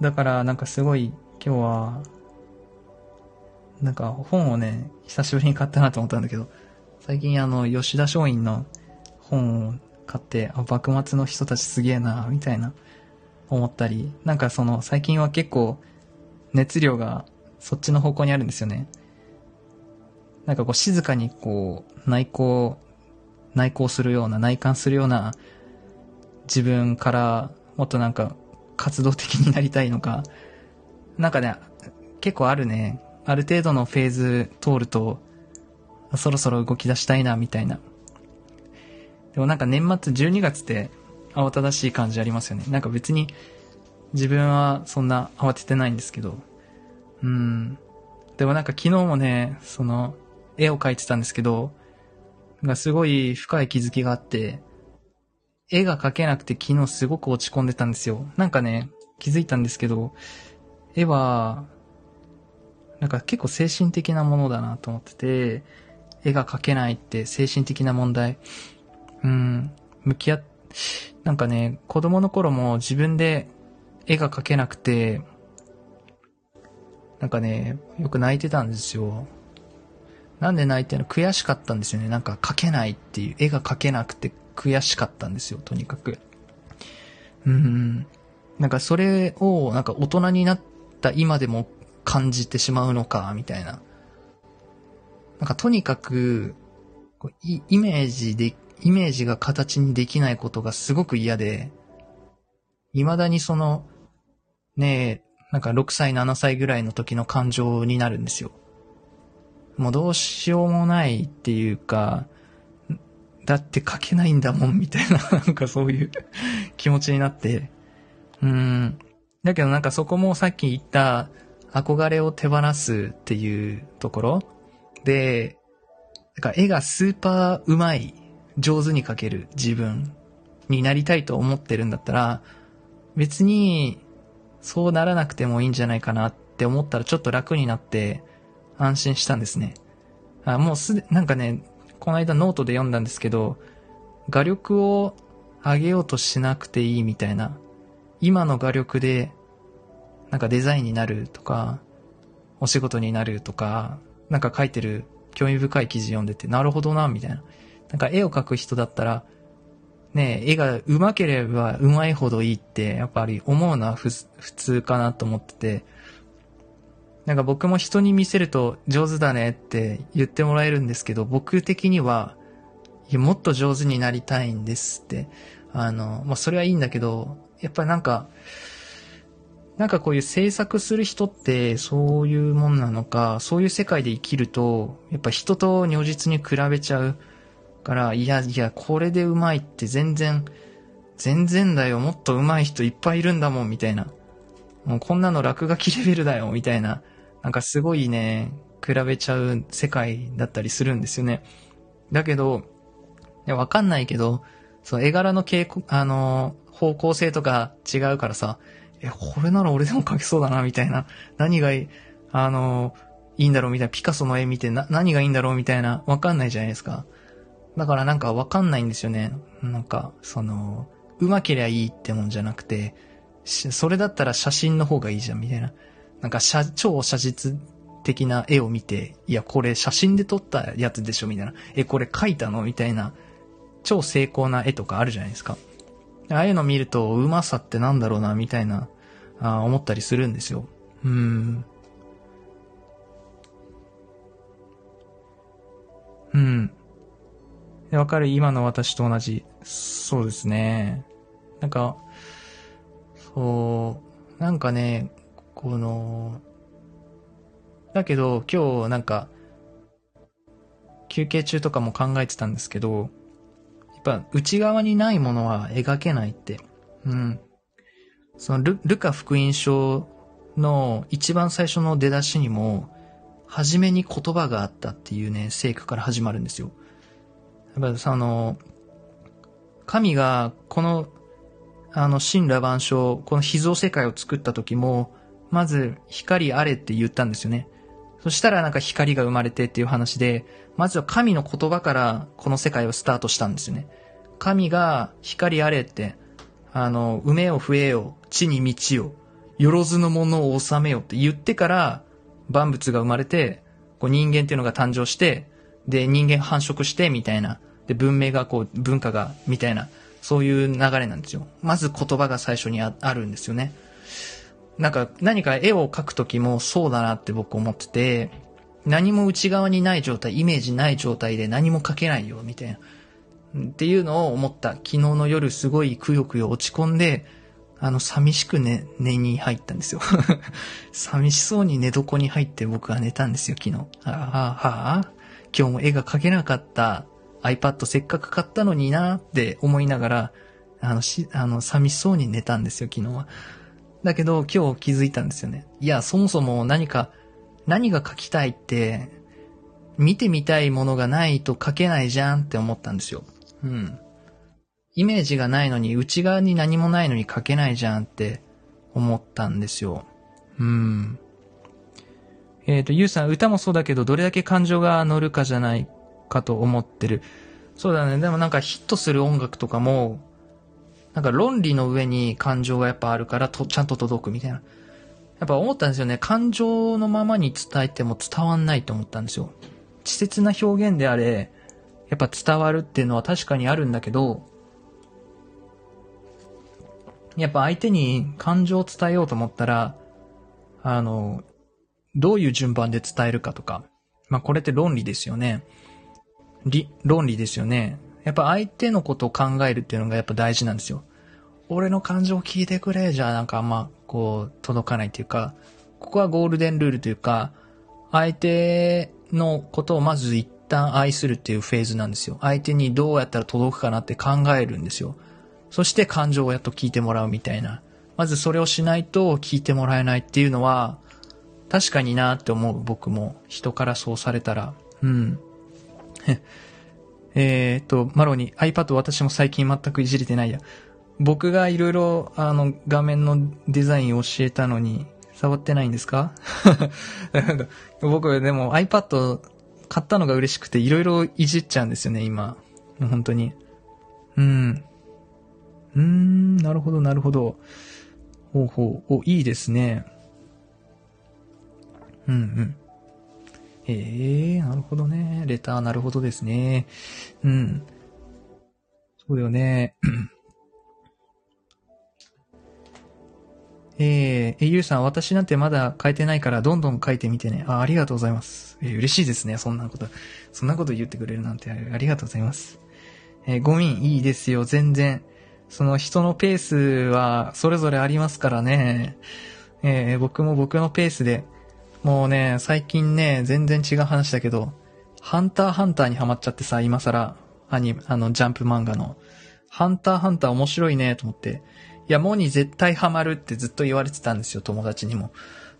だからなんかすごい今日は、なんか本をね、久しぶりに買ったなと思ったんだけど、最近あの、吉田松陰の本を買って、あ、幕末の人たちすげえな、みたいな、思ったり、なんかその、最近は結構、熱量がそっちの方向にあるんですよね。なんかこう静かにこう内向、内向するような、内観するような自分からもっとなんか活動的になりたいのか、なんかね、結構あるね。ある程度のフェーズ通ると、そろそろ動き出したいな、みたいな。でもなんか年末12月って慌ただしい感じありますよね。なんか別に自分はそんな慌ててないんですけど。うん。でもなんか昨日もね、その、絵を描いてたんですけど、がすごい深い気づきがあって、絵が描けなくて昨日すごく落ち込んでたんですよ。なんかね、気づいたんですけど、絵は、なんか結構精神的なものだなと思ってて、絵が描けないって精神的な問題。うん、向き合っ、なんかね、子供の頃も自分で絵が描けなくて、なんかね、よく泣いてたんですよ。なんで泣いてるの？悔しかったんですよね。なんか描けないっていう、絵が描けなくて悔しかったんですよ、とにかく。うん。なんかそれを、なんか大人になった今でも感じてしまうのか、みたいな。なんかとにかく、イメージで、イメージが形にできないことがすごく嫌で、未だにその、ねえ、なんか6歳、7歳ぐらいの時の感情になるんですよ。もうどうしようもないっていうか、だって書けないんだもんみたいな、なんかそういう気持ちになって。うん。だけどなんかそこもさっき言った憧れを手放すっていうところで、なんか絵がスーパーうまい、上手に描ける自分になりたいと思ってるんだったら、別にそうならなくてもいいんじゃないかなって思ったらちょっと楽になって安心したんですね。あもうすで、なんかね、この間ノートで読んだんですけど、画力を上げようとしなくていいみたいな、今の画力で、なんかデザインになるとか、お仕事になるとか、なんか書いてる興味深い記事読んでて、なるほどな、みたいな。なんか絵を描く人だったら、ね、絵が上手ければ上手いほどいいって、やっぱり思うのは普通かなと思ってて、なんか僕も人に見せると上手だねって言ってもらえるんですけど、僕的には、いや、もっと上手になりたいんですって。あの、まあ、それはいいんだけど、やっぱりなんか、なんかこういう制作する人ってそういうもんなのか、そういう世界で生きると、やっぱ人と如実に比べちゃうから、いやいや、これでうまいって全然、全然だよ、もっと上手い人いっぱいいるんだもん、みたいな。もうこんなの落書きレベルだよ、みたいな。なんかすごいね、比べちゃう世界だったりするんですよね。だけど、わかんないけど、そう、絵柄の傾向、あの、方向性とか違うからさ、え、これなら俺でも描けそうだな、みたいな。何がいい、あの、いいんだろうみたいな。ピカソの絵見てな、何がいいんだろうみたいな。わかんないじゃないですか。だからなんかわかんないんですよね。なんか、その、上手けりゃいいってもんじゃなくて、それだったら写真の方がいいじゃん、みたいな。なんか、写超写実的な絵を見て、いや、これ写真で撮ったやつでしょ、みたいな。え、これ描いたのみたいな。超成功な絵とかあるじゃないですか。ああいうの見ると、うまさってなんだろうな、みたいな、あ思ったりするんですよ。うん。うん。わかる今の私と同じ。そうですね。なんか、そう、なんかね、この、だけど今日なんか、休憩中とかも考えてたんですけど、やっぱ内側にないものは描けないって。うん。そのルルカ福音書の一番最初の出だしにも、初めに言葉があったっていうね、聖句から始まるんですよ。やっぱその、神がこの、あの、神羅万象、この秘蔵世界を作った時も、まず光あれって言ったんですよね。そしたらなんか光が生まれてっていう話で、まずは神の言葉からこの世界をスタートしたんですよね。神が光あれって、あの、埋めよ増えよ、地に道よ、よろずのものを治めよって言ってから、万物が生まれて、こう人間っていうのが誕生して、で、人間繁殖して、みたいな。で、文明がこう、文化が、みたいな、そういう流れなんですよ。まず言葉が最初にあるんですよね。なんか、何か絵を描くときもそうだなって僕思ってて、何も内側にない状態、イメージない状態で何も描けないよ、みたいな。っていうのを思った。昨日の夜すごいくよくよ落ち込んで、あの、寂しく寝、寝に入ったんですよ。寂しそうに寝床に入って僕は寝たんですよ、昨日。ああ、はあ、今日も絵が描けなかった。iPad せっかく買ったのになって思いながら、あの、し、あの、寂しそうに寝たんですよ、昨日は。だけど、今日気づいたんですよね。いや、そもそも何か、何が書きたいって、見てみたいものがないと書けないじゃんって思ったんですよ。うん。イメージがないのに、内側に何もないのに書けないじゃんって思ったんですよ。うん。えっ、ー、と、ゆうさん、歌もそうだけど、どれだけ感情が乗るかじゃないかと思ってる。そうだね。でもなんかヒットする音楽とかも、なんか論理の上に感情がやっぱあるからと、ちゃんと届くみたいな。やっぱ思ったんですよね。感情のままに伝えても伝わんないと思ったんですよ。稚拙な表現であれ、やっぱ伝わるっていうのは確かにあるんだけど、やっぱ相手に感情を伝えようと思ったら、あの、どういう順番で伝えるかとか、まあこれって論理ですよね。理、論理ですよね。やっぱ相手のことを考えるっていうのがやっぱ大事なんですよ。俺の感情を聞いてくれ、じゃあなんかあんま、こう、届かないっていうか、ここはゴールデンルールというか、相手のことをまず一旦愛するっていうフェーズなんですよ。相手にどうやったら届くかなって考えるんですよ。そして感情をやっと聞いてもらうみたいな。まずそれをしないと聞いてもらえないっていうのは、確かになって思う僕も人からそうされたら。うん。えっと、マロに iPad 私も最近全くいじれてないや。僕がいろいろあの画面のデザインを教えたのに触ってないんですか？僕でも iPad 買ったのが嬉しくていろいろいじっちゃうんですよね、今。本当に。うん。うーん、なるほど、なるほど。ほうほう。お、いいですね。うんうん。ええ、なるほどね。レター、なるほどですね。うん。そうだよね。えー、ゆうさん、私なんてまだ書いてないからどんどん書いてみてね。あ、ありがとうございます。えー、嬉しいですね。そんなこと、そんなこと言ってくれるなんてありがとうございます。えー、ゴミいいですよ、全然。その人のペースはそれぞれありますからね。えー、僕も僕のペースで、もうね、最近ね、全然違う話だけど、ハンターハンターにハマっちゃってさ、今更、アニあの、ジャンプ漫画の。ハンターハンター面白いね、と思って。いや、モニ絶対ハマるってずっと言われてたんですよ、友達にも。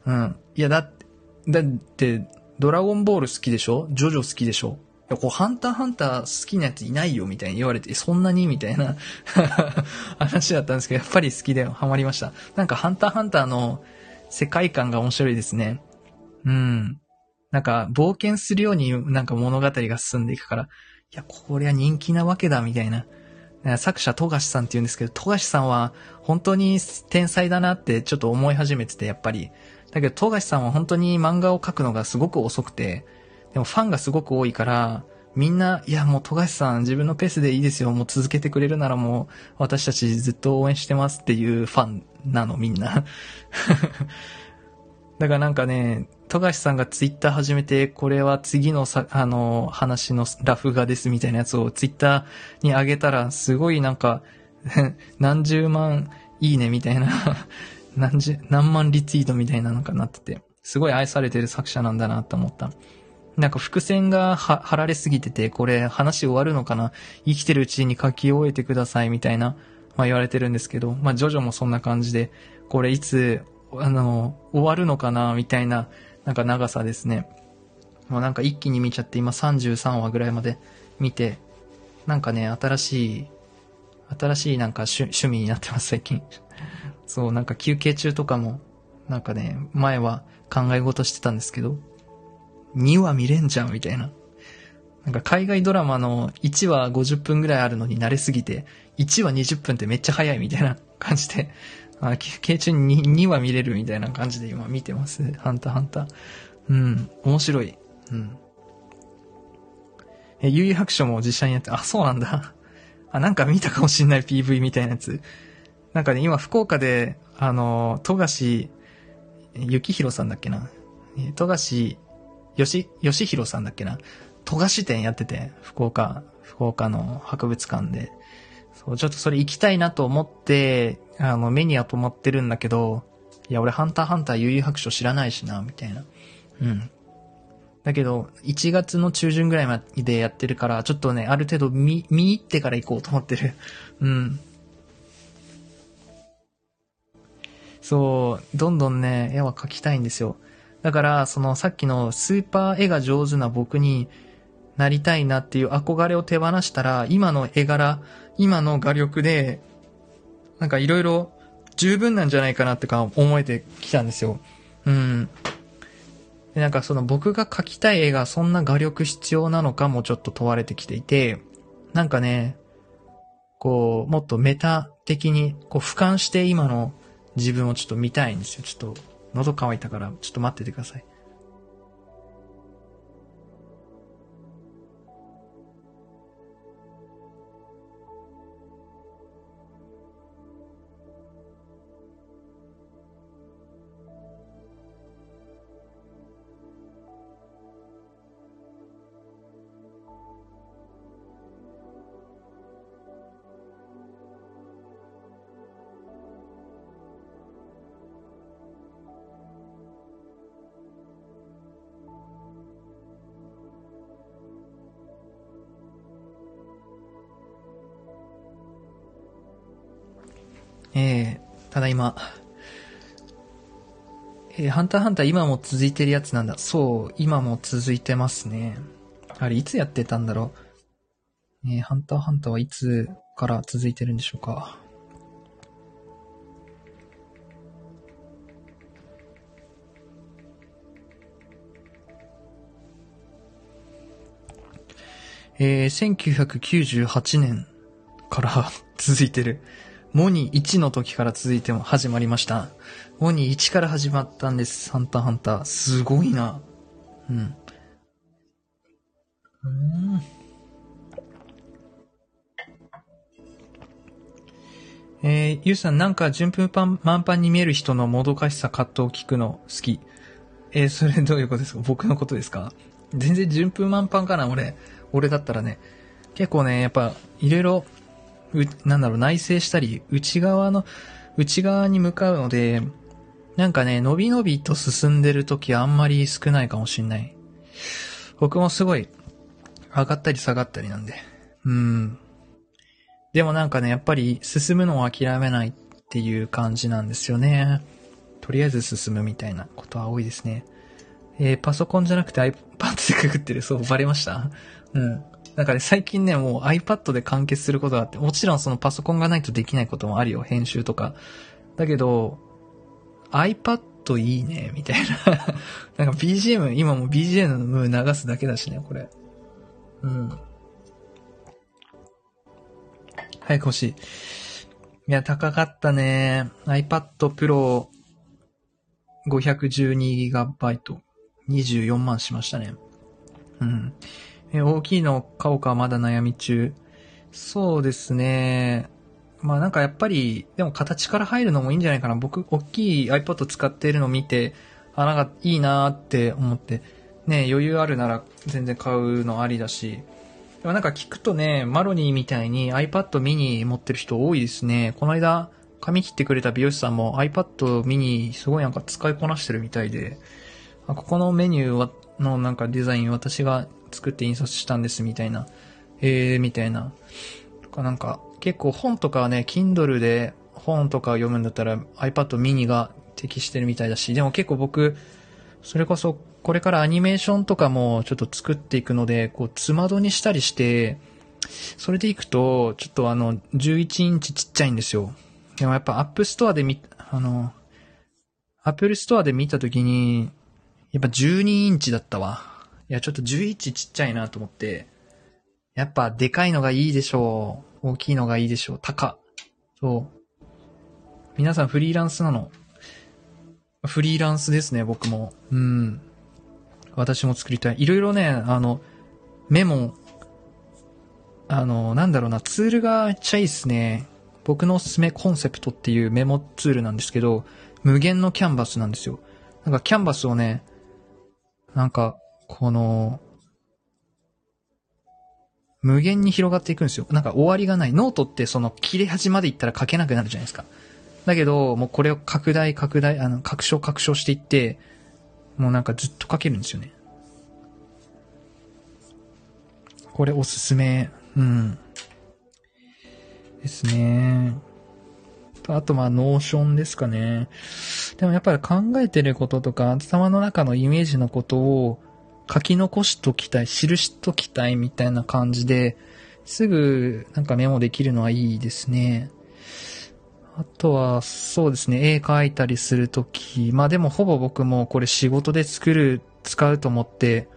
うん。いや、だって、だって、ドラゴンボール好きでしょ？ジョジョ好きでしょ？いや、こう、ハンターハンター好きなやついないよ、みたいに言われて、そんなに？みたいな 話だったんですけど、やっぱり好きでハマりました。なんか、ハンターハンターの世界観が面白いですね。うん。なんか、冒険するようになんか物語が進んでいくから、いや、こりゃ人気なわけだ、みたいな。作者、富樫さんって言うんですけど、富樫さんは本当に天才だなってちょっと思い始めてて、やっぱり。だけど、富樫さんは本当に漫画を描くのがすごく遅くて、でもファンがすごく多いから、みんな、いや、もう富樫さん自分のペースでいいですよ。もう続けてくれるならもう私たちずっと応援してますっていうファンなの、みんな。だからなんかね、富樫さんがツイッター始めて、これは次のさ、あの、話のラフ画ですみたいなやつをツイッターに上げたら、すごいなんか 何十万いいねみたいな 何十、何万リツイートみたいなのかなってて、すごい愛されてる作者なんだなと思った。なんか伏線が貼られすぎてて、これ話終わるのかな生きてるうちに書き終えてくださいみたいな、まあ言われてるんですけど、まあジョジョもそんな感じで、これいつ、あの、終わるのかなみたいな、なんか長さですね。もうなんか一気に見ちゃって今33話ぐらいまで見て、なんかね、新しい、新しいなんか趣趣味になってます最近。そう、なんか休憩中とかも、なんかね、前は考え事してたんですけど、2話見れんじゃんみたいな。なんか海外ドラマの1話50分ぐらいあるのに慣れすぎて、1話20分ってめっちゃ早いみたいな感じで、あ休憩中に 2, 2話見れるみたいな感じで今見てます。ハンターハンター。うん、面白い。うん。え、悠々白書も実写にやって、あ、そうなんだ。あ、なんか見たかもしんない PV みたいなやつ。なんかね、今福岡で、あの、富樫幸宏さんだっけな。富樫吉、吉弘さんだっけな。富樫店やってて、福岡、福岡の博物館で。そう、ちょっとそれ行きたいなと思って、あの、目には止まってるんだけど、いや、俺、ハンターハンター悠々白書知らないしな、みたいな。うん。だけど、1月の中旬ぐらいまでやってるから、ちょっとね、ある程度見、見入ってから行こうと思ってる。うん。そう、どんどんね、絵は描きたいんですよ。だから、そのさっきのスーパー絵が上手な僕になりたいなっていう憧れを手放したら、今の絵柄、今の画力で、なんかいろいろ十分なんじゃないかなってか思えてきたんですよ。うん。で、なんかその僕が描きたい絵がそんな画力必要なのかもちょっと問われてきていて、なんかね、こう、もっとメタ的に、こう俯瞰して今の自分をちょっと見たいんですよ。ちょっと喉乾いたから、ちょっと待っててください。ただいま、えー、ハンターハンター今も続いてるやつなんだ。そう、今も続いてますね。あれ、いつやってたんだろう？えー、ハンターハンターはいつから続いてるんでしょうか？えー、1998年から 続いてる。モニ1の時から続いても始まりました。モニ1から始まったんです。ハンターハンター。すごいな。うん。うん。えー、ゆうさんなんか順風パン満帆に見える人のもどかしさ葛藤を聞くの好き。えー、それどういうことですか？僕のことですか？全然順風満帆かな俺。俺だったらね。結構ね、やっぱ、いろいろうなんだろう、内省したり、内側の、内側に向かうので、なんかね、伸び伸びと進んでる時あんまり少ないかもしんない。僕もすごい上がったり下がったりなんで。うん。でもなんかね、やっぱり進むのを諦めないっていう感じなんですよね。とりあえず進むみたいなことは多いですね。えー、パソコンじゃなくて iPad でくぐってる。そう、バレました？うん。なんかね、最近ね、もう iPad で完結することがあって、もちろんそのパソコンがないとできないこともあるよ。編集とか。だけど、iPad いいね、みたいな なんか BGM、今も BGM のムー流すだけだしね、これ。うん。早く欲しい。いや、高かったね。iPad Pro 512GB。24万しましたね。うん。え、大きいの買おうかまだ悩み中。そうですね。まあなんかやっぱり、でも形から入るのもいいんじゃないかな。僕、大きい iPod 使ってるの見て、あ、なんかいいなーって思って、ね、余裕あるなら全然買うのありだし。でもなんか聞くとね、マロニーみたいに iPad mini 持ってる人多いですね。この間、髪切ってくれた美容師さんも iPad mini すごいなんか使いこなしてるみたいで、ここのメニューはのなんかデザイン私が作って印刷したんですみたいな、え、みたいな。とかなんか結構本とかはね、Kindle で本とか読むんだったら iPad mini が適してるみたいだし、でも結構僕、それこそこれからアニメーションとかもちょっと作っていくので、こう、つまどにしたりして、それでいくと、ちょっとあの、11インチちっちゃいんですよ。でもやっぱアップストアで見、あの、アップルストアで見たときに、やっぱ12インチだったわ。いや、ちょっと11ちっちゃいなと思って、やっぱでかいのがいいでしょう。大きいのがいいでしょう。高。そう。皆さんフリーランスなの？フリーランスですね、僕も。うん。私も作りたい。いろいろね、あの、メモ、あの、なんだろうな、ツールがめっちゃいいっすね。僕のおすすめ Conceptsっていうメモツールなんですけど、無限のキャンバスなんですよ。なんかキャンバスをね、なんか、この、無限に広がっていくんですよ。なんか終わりがない。ノートってその切れ端までいったら書けなくなるじゃないですか。だけど、もうこれを拡大拡大、あの、拡張拡張していって、もうなんかずっと書けるんですよね。これおすすめ。うん。ですね。あとまあ、 Notionですかね。でもやっぱり考えてることとか、頭の中のイメージのことを書き残しときたい、記しときたいみたいな感じで、すぐなんかメモできるのはいいですね。あとは、そうですね、絵描いたりするとき、まあでもほぼ僕もこれ仕事で作る、使うと思って、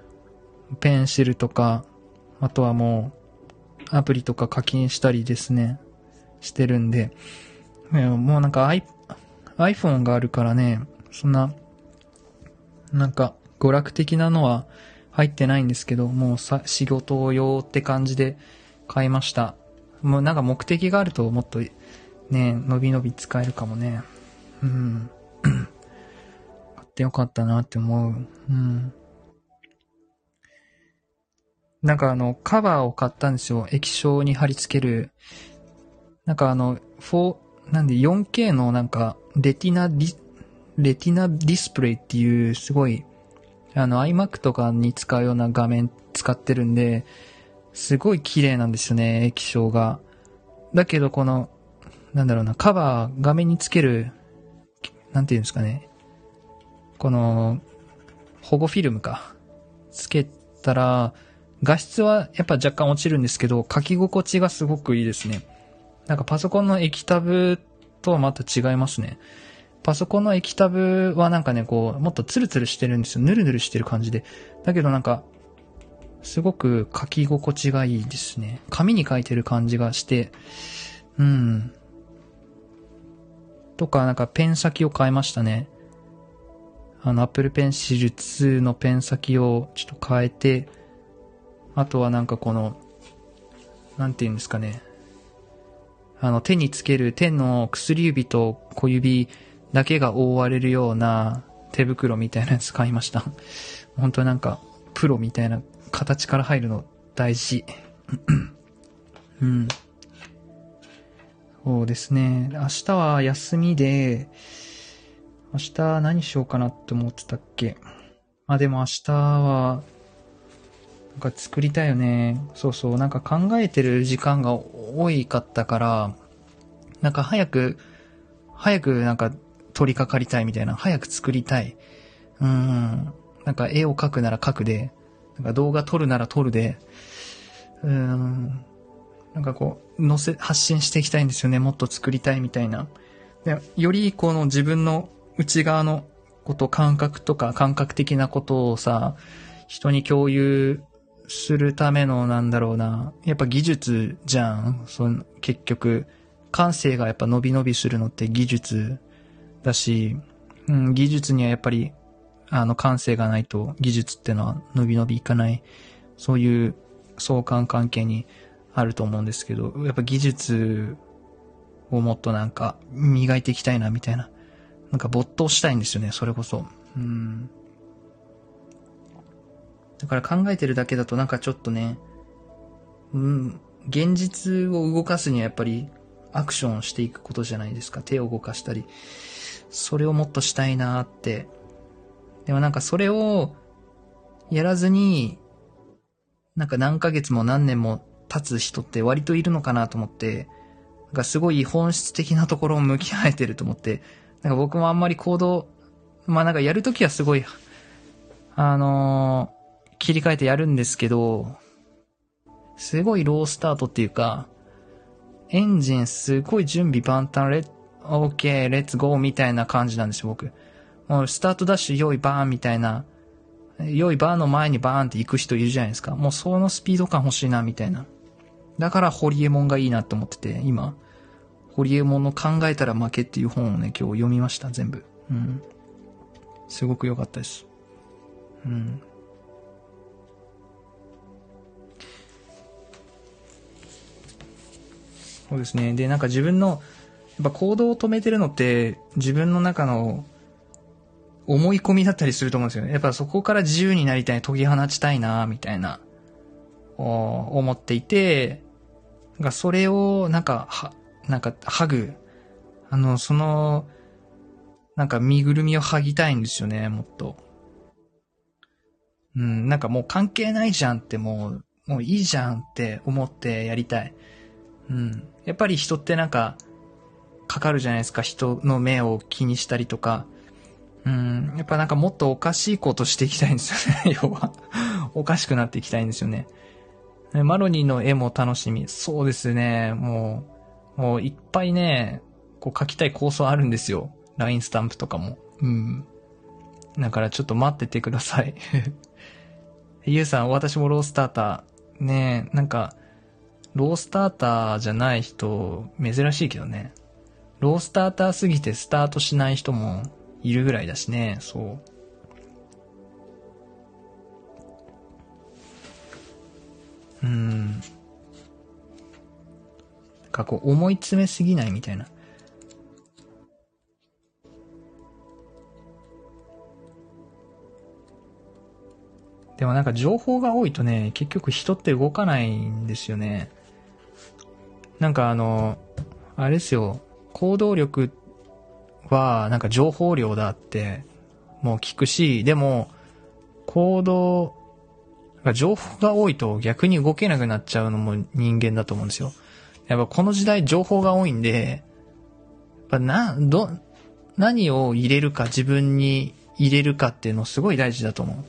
ペンシルとか、あとはもう、アプリとか課金したりですね、してるんで、もうなんか iPhone があるからね、そんな、なんか娯楽的なのは入ってないんですけど、もうさ、仕事用って感じで買いました。もうなんか目的があるともっとね、伸び伸び使えるかもね。うん。買ってよかったなって思う。うん。なんかあの、カバーを買ったんですよ。液晶に貼り付ける。なんかあの、4、なんで 4K のなんか、レティナディ、レティナディスプレイっていうすごい、あの iMac とかに使うような画面使ってるんで、すごい綺麗なんですよね、液晶が。だけどこの、なんだろうな、カバー、画面につける、なんていうんですかね。この、保護フィルムか。つけたら、画質はやっぱ若干落ちるんですけど、書き心地がすごくいいですね。なんかパソコンの液タブとはまた違いますね。パソコンの液タブはなんかね、こう、もっとツルツルしてるんですよ。ヌルヌルしてる感じで。だけどなんか、すごく書き心地がいいですね。紙に書いてる感じがして、うん。とか、なんかペン先を変えましたね。あの、Apple Pencil 2のペン先をちょっと変えて、あとはなんかこの、なんて言うんですかね。あの、手につける手の薬指と小指だけが覆われるような手袋みたいなやつ買いました。本当なんか、プロみたいな形から入るの大事。うん。そうですね。明日は休みで、明日何しようかなって思ってたっけ？まあでも明日は、なんか作りたいよね。そうそう、なんか考えてる時間が多いかったから、なんか早く、早くなんか取り掛かりたいみたいな、早く作りたい。うん。なんか絵を描くなら描くで、なんか動画撮るなら撮るで、うん。なんかこう、載せ、発信していきたいんですよね。もっと作りたいみたいな。でよりこの自分の内側のこと、感覚とか感覚的なことをさ、人に共有するためのなんだろうな。やっぱ技術じゃん。その結局、感性がやっぱ伸び伸びするのって技術だし、うん、技術にはやっぱり、あの感性がないと技術ってのは伸び伸びいかない、そういう相関関係にあると思うんですけど、やっぱ技術をもっとなんか磨いていきたいなみたいな。なんか没頭したいんですよね、それこそ。うん。だから考えてるだけだとなんかちょっとね、うん、現実を動かすにはやっぱりアクションしていくことじゃないですか。手を動かしたり。それをもっとしたいなって。でもなんかそれをやらずに、なんか何ヶ月も何年も経つ人って割といるのかなと思って、なんかすごい本質的なところを向き合えてると思って、なんか僕もあんまり行動、まあなんかやるときはすごい、あのー、切り替えてやるんですけど、すごいロースタートっていうか、エンジンすごい準備万端、レッ、オーケー、レッツゴーみたいな感じなんですよ、僕。もうスタートダッシュ、用意バーンみたいな、用意バーンの前にバーンって行く人いるじゃないですか。もうそのスピード感欲しいな、みたいな。だからホリエモンがいいなって思ってて、今、ホリエモンの考えたら負けっていう本をね、今日読みました、全部。うん。すごく良かったです。うん。そうですね。で、なんか自分の、やっぱ行動を止めてるのって、自分の中の思い込みだったりすると思うんですよね。やっぱそこから自由になりたい、解き放ちたいな、みたいな、思っていて、なんかそれを、なんか、は、なんか、ハグ、あの、その、なんか身ぐるみを剥ぎたいんですよね、もっと。うん、なんかもう関係ないじゃんってもう、もういいじゃんって思ってやりたい。うん。やっぱり人ってなんか、かかるじゃないですか。人の目を気にしたりとか。うん。やっぱなんかもっとおかしいことしていきたいんですよね。要は。おかしくなっていきたいんですよね。マロニーの絵も楽しみ。そうですね。もう、もういっぱいね、こう描きたい構想あるんですよ。ラインスタンプとかも。うん。だからちょっと待っててください。ゆうさん、私もスロースターター。ねえ、なんか、スロースターターじゃない人、珍しいけどね。スロースターターすぎてスタートしない人もいるぐらいだしね、そう。うん。なんかこう思い詰めすぎないみたいな。でもなんか情報が多いとね、結局人って動かないんですよね。なんかあの、あれですよ、行動力はなんか情報量だってもう聞くし、でも行動情報が多いと逆に動けなくなっちゃうのも人間だと思うんですよ。やっぱこの時代情報が多いんで、やっぱな、ど、何を入れるか自分に入れるかっていうのすごい大事だと思う。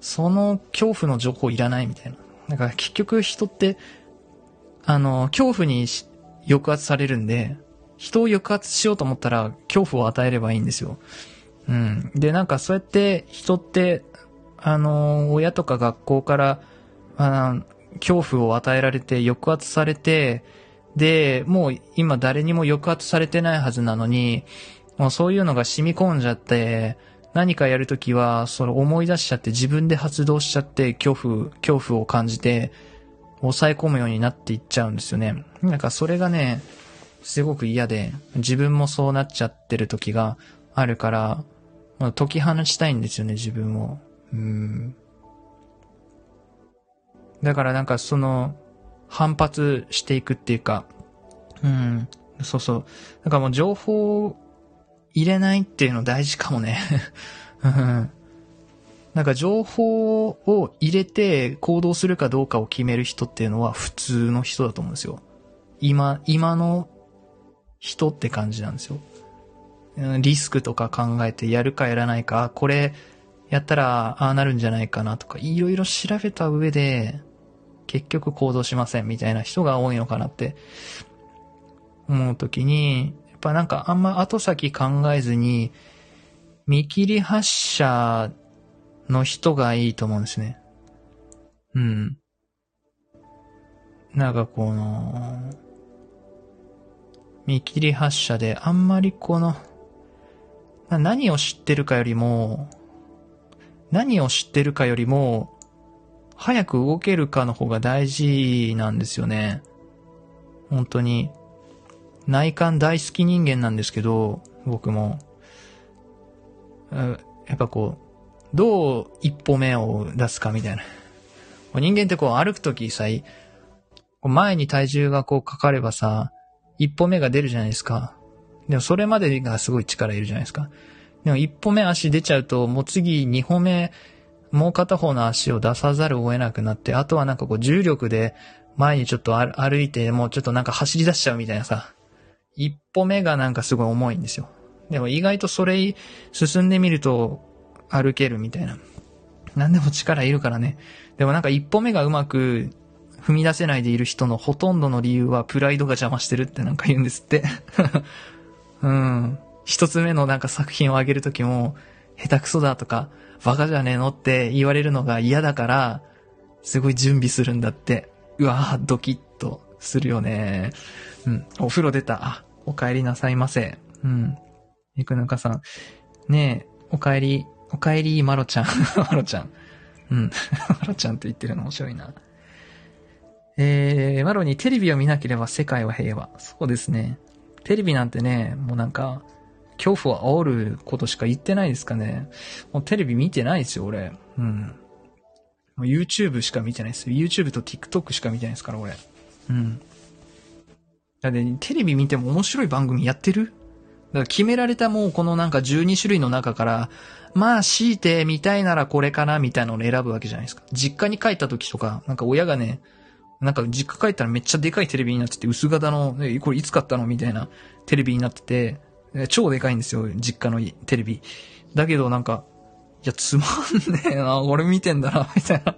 その恐怖の情報いらないみたいな。だから結局人って、あの、恐怖に抑圧されるんで、人を抑圧しようと思ったら恐怖を与えればいいんですよ。うん。で、なんかそうやって人ってあの、親とか学校から、あ恐怖を与えられて抑圧されて、で、もう今誰にも抑圧されてないはずなのに、もうそういうのが染み込んじゃって、何かやるときは、その思い出しちゃって自分で発動しちゃって恐怖、恐怖を感じて、抑え込むようになっていっちゃうんですよね。なんかそれがね、すごく嫌で、自分もそうなっちゃってる時があるから、解き放ちたいんですよね、自分を。うん。だからなんかその、反発していくっていうか、うん。そうそう。なんかもう情報を入れないっていうの大事かもね。なんか情報を入れて行動するかどうかを決める人っていうのは普通の人だと思うんですよ。今、今の人って感じなんですよ。リスクとか考えてやるかやらないか、これやったらああなるんじゃないかなとか、いろいろ調べた上で、結局行動しませんみたいな人が多いのかなって思うときに、やっぱなんかあんま後先考えずに、見切り発車の人がいいと思うんですね。うん。なんかこの、見切り発車であんまりこの、何を知ってるかよりも、何を知ってるかよりも、早く動けるかの方が大事なんですよね。本当に。内観大好き人間なんですけど、僕も。やっぱこう、どう一歩目を出すかみたいな。人間ってこう歩くときさ、前に体重がこうかかればさ、一歩目が出るじゃないですか。でもそれまでがすごい力いるじゃないですか。でも一歩目足出ちゃうと、もう次二歩目、もう片方の足を出さざるを得なくなって、あとはなんかこう重力で前にちょっと歩いて、もうちょっとなんか走り出しちゃうみたいなさ。一歩目がなんかすごい重いんですよ。でも意外とそれ進んでみると歩けるみたいな。何でも力いるからね。でもなんか一歩目がうまく踏み出せないでいる人のほとんどの理由はプライドが邪魔してるってなんか言うんですって。うん。一つ目のなんか作品をあげるときも、下手くそだとか、バカじゃねえのって言われるのが嫌だから、すごい準備するんだって。うわぁ、ドキッとするよね。うん。お風呂出た。あ、お帰りなさいませ。うん。いくぬかさん。ねえ、お帰り、お帰り、まろちゃん。まろちゃん。うん。まろちゃんって言ってるの面白いな。えー、マロにテレビを見なければ世界は平和。そうですね。テレビなんてね、もうなんか、恐怖を煽ることしか言ってないですかね。もうテレビ見てないですよ、俺。うん。もう YouTube しか見てないですよ。YouTube と TikTok しか見てないですから、俺。うん。だって、テレビ見ても面白い番組やってる？だから決められたもうこのなんか12種類の中から、まあ強いて見たいならこれかなみたいなのを選ぶわけじゃないですか。実家に帰った時とか、なんか親がね、なんか実家帰ったらめっちゃでかいテレビになってて、薄型の、え、これいつ買ったのみたいなテレビになってて、超でかいんですよ、実家のテレビ。だけどなんか、いや、つまんねえな、俺見てんだな、みたいな。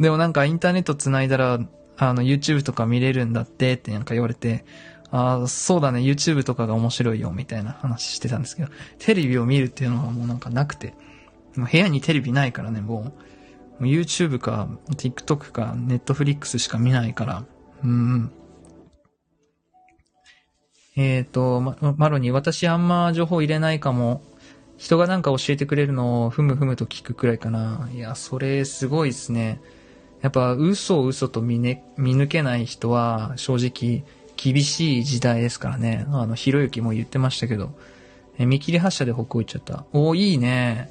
でもなんかインターネット繋いだら、あの、YouTube とか見れるんだってってなんか言われて、ああ、そうだね、YouTube とかが面白いよ、みたいな話してたんですけど、テレビを見るっていうのはもうなんかなくて、もう部屋にテレビないからね、もう、YouTube か、TikTok か、Netflix しか見ないから、うん。えっ、ー、と、ま、マロに私あんま情報入れないかも。人がなんか教えてくれるのをふむふむと聞くくらいかな。いや、それすごいですね。やっぱ嘘を嘘と見,、ね、見抜けない人は正直厳しい時代ですからね。あの、ひろゆきも言ってましたけど。え、見切り発車で北欧行っちゃった。おいいね。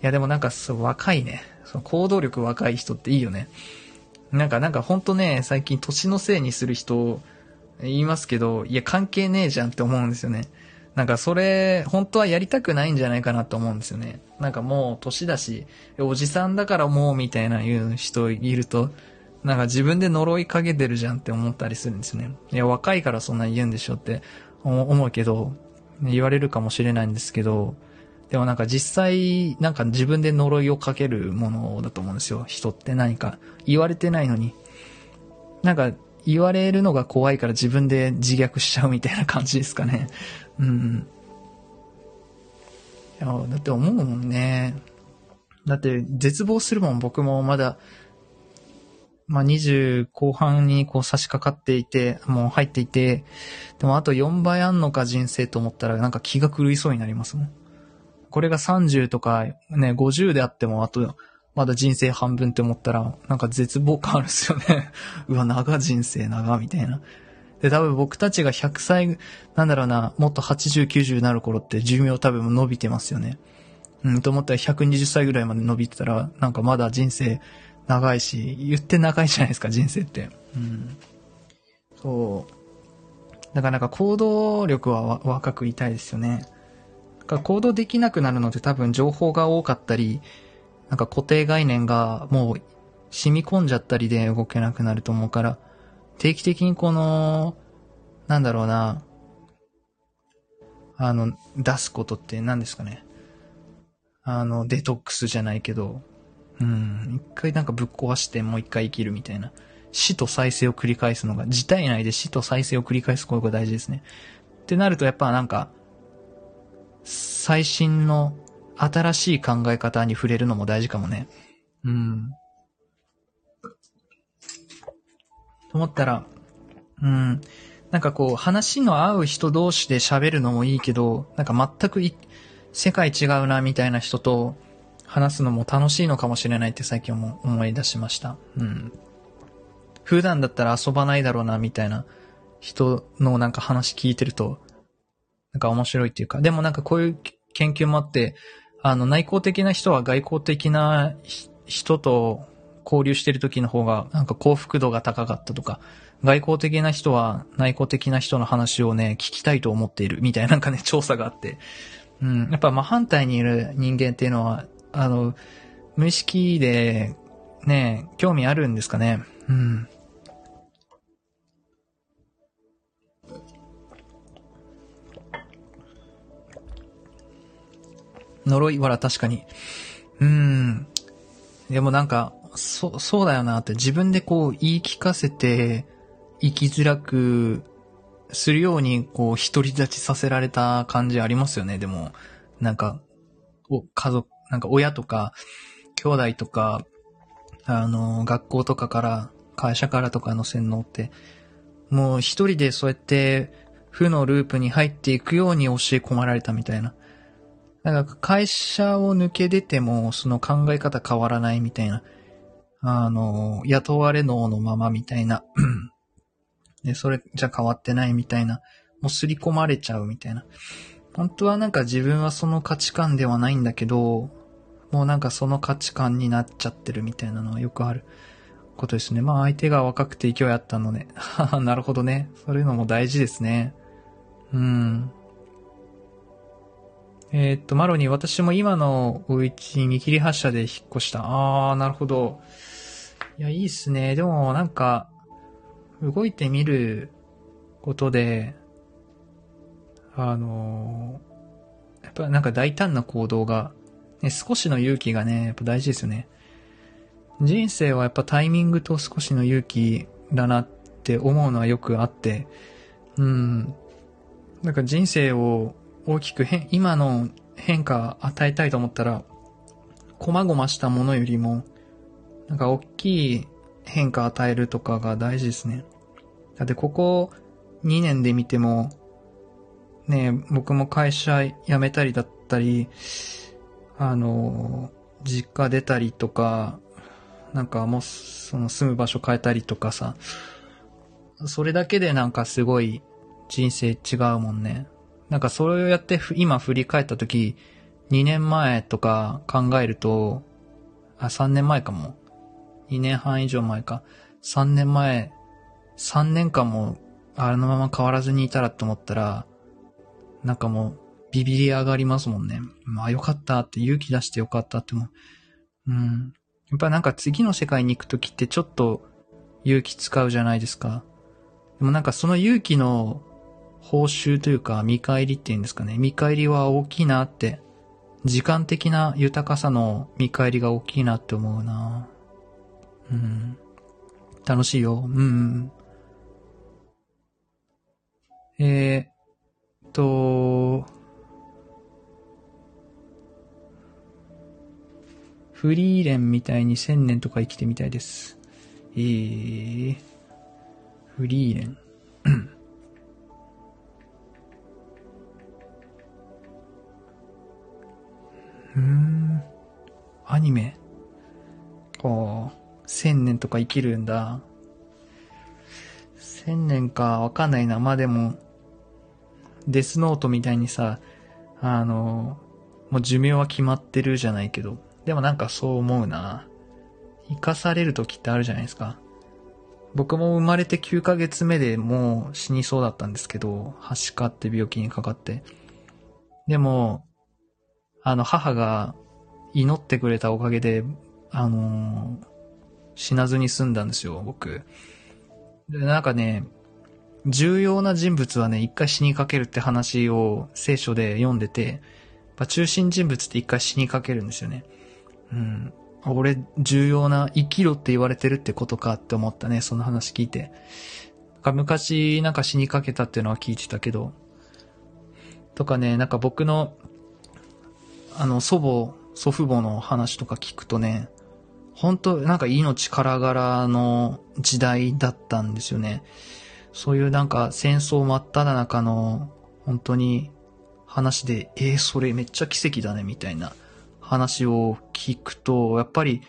いや、でもなんかそう、若いね。その行動力若い人っていいよね。なんか、なんかほんとね、最近年のせいにする人、言いますけど、いや、関係ねえじゃんって思うんですよね。なんかそれ、本当はやりたくないんじゃないかなと思うんですよね。なんかもう年だし、おじさんだからもうみたいな言う人いると、なんか自分で呪いかけてるじゃんって思ったりするんですよね。いや、若いからそんな言うんでしょって思うけど、言われるかもしれないんですけど、でもなんか実際、なんか自分で呪いをかけるものだと思うんですよ。人って何か言われてないのに。なんか言われるのが怖いから自分で自虐しちゃうみたいな感じですかね。うん。いや、だって思うもんね。だって絶望するもん、僕もまだ、まあ、20後半にこう差し掛かっていて、もう入っていて、でもあと4倍あんのか人生と思ったらなんか気が狂いそうになりますもん。これが30とかね、50であってもあと、まだ人生半分って思ったら、なんか絶望感あるっすよね。うわ、長人生長、みたいな。で、多分僕たちが100歳、なんだろうな、もっと80、90になる頃って寿命多分伸びてますよね。うん、と思ったら120歳ぐらいまで伸びてたら、なんかまだ人生長いし、言って長いじゃないですか、人生って。うん。そう。だからなんか行動力は若くいたいですよね。か行動できなくなるので多分情報が多かったり、なんか固定概念がもう染み込んじゃったりで動けなくなると思うから、定期的にこの、なんだろうな、あの、出すことって何ですかね。あの、デトックスじゃないけど、うん、一回なんかぶっ壊してもう一回生きるみたいな。死と再生を繰り返すのが、自体内で死と再生を繰り返すことが大事ですね。ってなるとやっぱなんか、最新の新しい考え方に触れるのも大事かもね。うん。と思ったら、うん。なんかこう、話の合う人同士で喋るのもいいけど、なんか全く世界違うなみたいな人と話すのも楽しいのかもしれないって最近も思い出しました。うん。普段だったら遊ばないだろうなみたいな人のなんか話聞いてると、なんか面白いっていうか、でもなんかこういう研究もあって、あの内向的な人は外向的な人と交流してる時の方がなんか幸福度が高かったとか、外交的な人は内向的な人の話をね、聞きたいと思っているみたいななんかね、調査があって。うん。やっぱ真反対にいる人間っていうのは、あの、無意識で、ね、興味あるんですかね。うん。呪い、わら、確かに。うーん。でもなんか、そ、そうだよなって自分でこう言い聞かせて、生きづらくするように、こう、独り立ちさせられた感じありますよね。でも、なんか、お、家族、なんか親とか、兄弟とか、あの、学校とかから、会社からとかの洗脳って、もう一人でそうやって、負のループに入っていくように教え込まれたみたいな。なんか会社を抜け出ても、その考え方変わらないみたいな。あの、雇われ脳のままみたいな。で、それじゃ変わってないみたいな。もう刷り込まれちゃうみたいな。本当はなんか自分はその価値観ではないんだけど、もうなんかその価値観になっちゃってるみたいなのはよくあることですね。まあ相手が若くて勢いあったので。なるほどね。そういうのも大事ですね。うん。えー、っと、マロニー、私も今のお家見切り発車で引っ越した。あー、なるほど。いや、いいっすね。でも、なんか、動いてみることで、あのー、やっぱなんか大胆な行動が、ね、少しの勇気がね、やっぱ大事ですよね。人生はやっぱタイミングと少しの勇気だなって思うのはよくあって、うん。なんか人生を大きく変、今の変化与えたいと思ったら、細々したものよりも、なんか大きい変化与えるとかが大事ですね。だってここ2年で見ても、ね、僕も会社辞めたりだったり、あの、実家出たりとか、なんかもう、その住む場所変えたりとかさ、それだけでなんかすごい人生違うもんね。なんかそれをやって今振り返った時、2年前とか考えると、あ、3年前かも。2年半以上前か。3年前、3年間もあのまま変わらずにいたらって思ったら、なんかもうビビり上がりますもんね。まあよかったって勇気出してよかったっても。うん。やっぱなんか次の世界に行くときってちょっと勇気使うじゃないですか。でもなんかその勇気の報酬というか見返りっていうんですかね。見返りは大きいなって。時間的な豊かさの見返りが大きいなって思うな。うん。楽しいよ。うん。えー、っと、フリーレンみたいに千年とか生きてみたいです。えー、フリーレン。うん。アニメ？こう、千年とか生きるんだ。千年か、わかんないな。まあでも、デスノートみたいにさ、あの、もう寿命は決まってるじゃないけど、でもなんかそう思うな。生かされる時ってあるじゃないですか。僕も生まれて9ヶ月目でもう死にそうだったんですけど、はしかって病気にかかって。でも、あの、母が祈ってくれたおかげで、あのー死なずに済んだんですよ、僕。で、なんかね、重要な人物はね、一回死にかけるって話を聖書で読んでて、ま中心人物って一回死にかけるんですよね。うん。俺、重要な、生きろって言われてるってことかって思ったね、その話聞いて。昔、なんか死にかけたっていうのは聞いてたけど。とかね、なんか僕の、あの、祖母、祖父母の話とか聞くとね、本当なんか命からがらの時代だったんですよね。そういうなんか戦争真っ只中の本当に話で、えー、それめっちゃ奇跡だねみたいな話を聞くと、やっぱり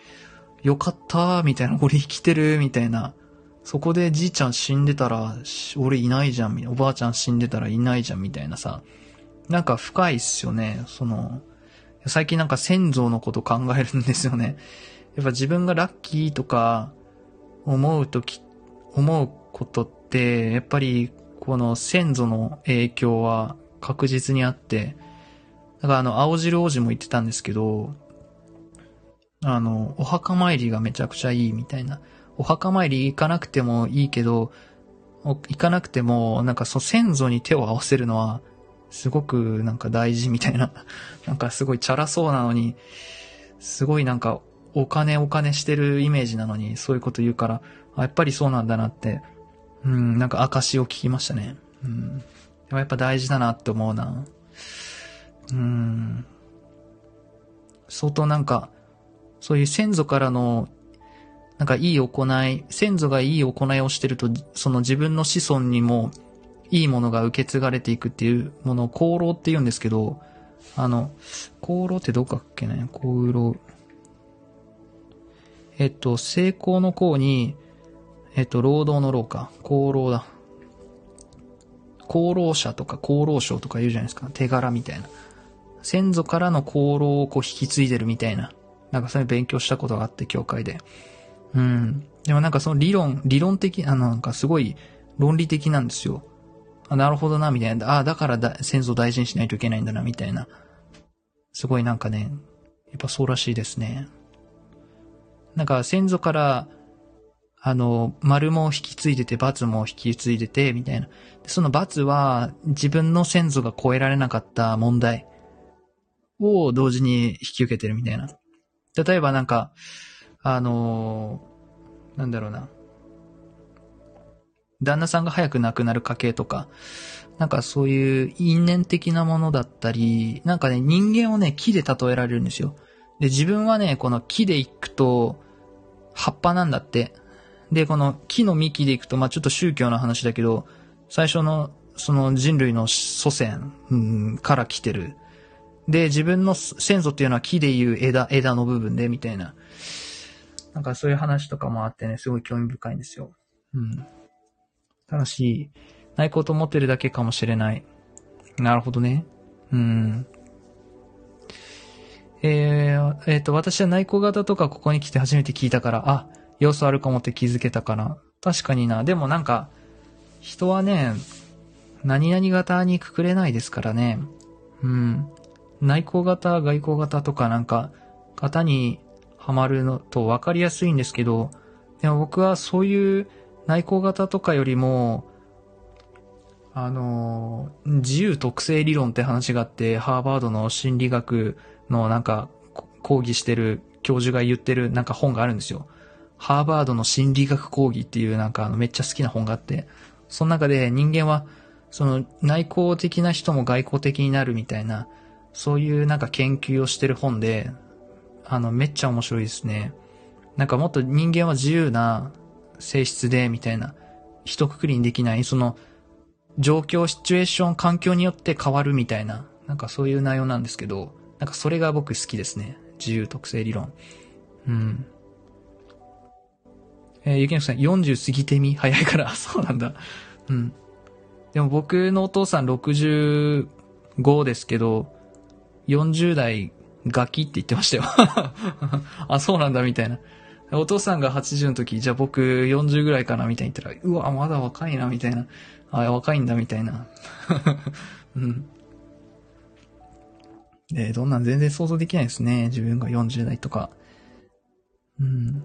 よかったみたいな、俺生きてるみたいな。そこでじいちゃん死んでたら、俺いないじゃん、おばあちゃん死んでたらいないじゃんみたいなさ。なんか深いっすよね。その、最近なんか先祖のこと考えるんですよね。やっぱ自分がラッキーとか思うとき、思うことって、やっぱりこの先祖の影響は確実にあって、だからあの、青汁王子も言ってたんですけど、あの、お墓参りがめちゃくちゃいいみたいな。お墓参り行かなくてもいいけど、行かなくても、なんかそう先祖に手を合わせるのは、すごくなんか大事みたいな。なんかすごいチャラそうなのに、すごいなんかお金お金してるイメージなのに、そういうこと言うから、やっぱりそうなんだなって、うん、なんか証を聞きましたね。うん。でもやっぱ大事だなって思うな。うん。相当なんか、そういう先祖からの、なんかいい行い、先祖がいい行いをしてると、その自分の子孫にもいいものが受け継がれていくっていうものを功労って言うんですけど、あの、功労ってどうかっけね？功労。えっと、成功の功に、えっと、労働の労か。功労だ。功労者とか功労賞とか言うじゃないですか。手柄みたいな。先祖からの功労をこう引き継いでるみたいな。なんかそういう勉強したことがあって、教会で。うん。でもなんかその理論、理論的、あの、なんかすごい論理的なんですよ。あ、なるほどな、みたいな。ああ、だからだ先祖大事にしないといけないんだな、みたいな。すごいなんかね、やっぱそうらしいですね。なんか先祖から、あの、丸も引き継いでて、罰も引き継いでて、みたいな。その罰は自分の先祖が超えられなかった問題を同時に引き受けてるみたいな。例えばなんか、あのなんだろうな。旦那さんが早く亡くなる家系とか、なんかそういう因縁的なものだったり、なんかね、人間をね、木で例えられるんですよ。で、自分はね、この木で行くと、葉っぱなんだって。で、この木の幹でいくと、まあちょっと宗教の話だけど、最初のその人類の祖先、うん、から来てる。で、自分の先祖っていうのは木でいう枝、枝の部分で、みたいな。なんかそういう話とかもあってね、すごい興味深いんですよ。うん。ただし、ないこと思ってるだけかもしれない。なるほどね。うん。えー、えっ、ー、と、私は内向型とかここに来て初めて聞いたから、あ、要素あるかもって気づけたかな。確かにな。でもなんか、人はね、何々型にくくれないですからね。うん。内向型、外向型とかなんか、型にはまるのと分かりやすいんですけど、でも僕はそういう内向型とかよりも、あの、自由特性理論って話があって、ハーバードの心理学のなんか講義してる教授が言ってるなんか本があるんですよ。ハーバードの心理学講義っていうなんかあのめっちゃ好きな本があって、その中で人間はその内向的な人も外向的になるみたいな、そういうなんか研究をしてる本で、あのめっちゃ面白いですね。なんかもっと人間は自由な性質で、みたいな、一括りにできない、その状況、シチュエーション、環境によって変わるみたいな、なんかそういう内容なんですけど、なんかそれが僕好きですね。自由特性理論。うん。えー、ゆきのさん、40過ぎてみ？早いから。そうなんだ。うん。でも僕のお父さん65ですけど、40代ガキって言ってましたよ。あ、そうなんだ、みたいな。お父さんが80の時、じゃあ僕40ぐらいかな、みたいに言ったら、うわ、まだ若いな、みたいな。あ、若いんだ、みたいな。うん。で、どんなん全然想像できないですね。自分が40代とか。うん。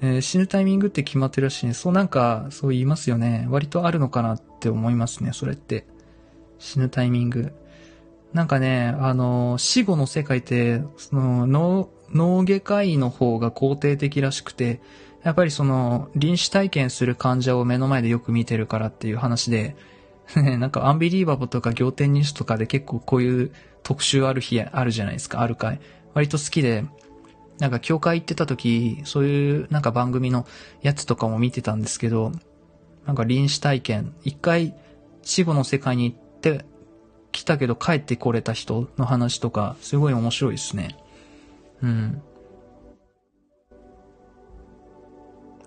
えー、死ぬタイミングって決まってるらしいね。そうなんか、そう言いますよね。割とあるのかなって思いますね、それって。死ぬタイミング。なんかね、あの、死後の世界って、その、脳、脳外科医の方が肯定的らしくて、やっぱりその、臨死体験する患者を目の前でよく見てるからっていう話で、なんかアンビリーバボとか仰天ニュースとかで結構こういう特集ある日あるじゃないですか、ある回。割と好きで、なんか教会行ってた時、そういうなんか番組のやつとかも見てたんですけど、なんか臨死体験、一回死後の世界に行って来たけど帰ってこれた人の話とか、すごい面白いですね。うん。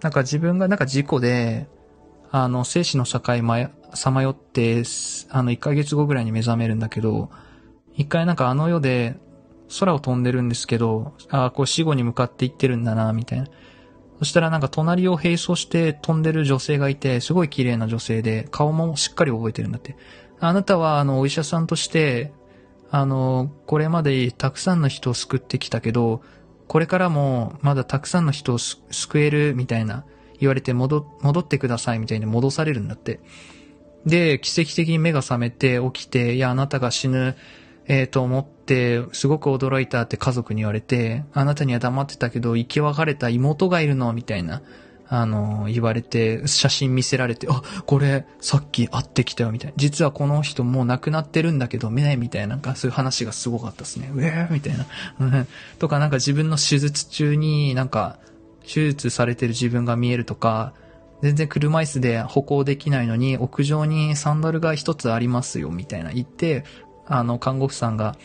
なんか自分がなんか事故で、あの、生死の境、さまよって、あの、1ヶ月後ぐらいに目覚めるんだけど、一回なんかあの世で空を飛んでるんですけど、ああ、こう死後に向かっていってるんだな、みたいな。そしたらなんか隣を並走して飛んでる女性がいて、すごい綺麗な女性で、顔もしっかり覚えてるんだって。あなたは、あの、お医者さんとして、あの、これまでたくさんの人を救ってきたけど、これからもまだたくさんの人を救えるみたいな言われて戻、戻ってくださいみたいに戻されるんだって。で、奇跡的に目が覚めて起きて、いや、あなたが死ぬ、えー、と思って、すごく驚いたって家族に言われて、あなたには黙ってたけど、生き別れた妹がいるのみたいな。あの、言われて、写真見せられて、あ、これ、さっき会ってきたよ、みたいな。実はこの人もう亡くなってるんだけど、見ないみたいな、なんかそういう話がすごかったですね。うえーみたいな。とか、なんか自分の手術中になんか、手術されてる自分が見えるとか、全然車椅子で歩行できないのに、屋上にサンダルが一つありますよ、みたいな言って、あの、看護婦さんが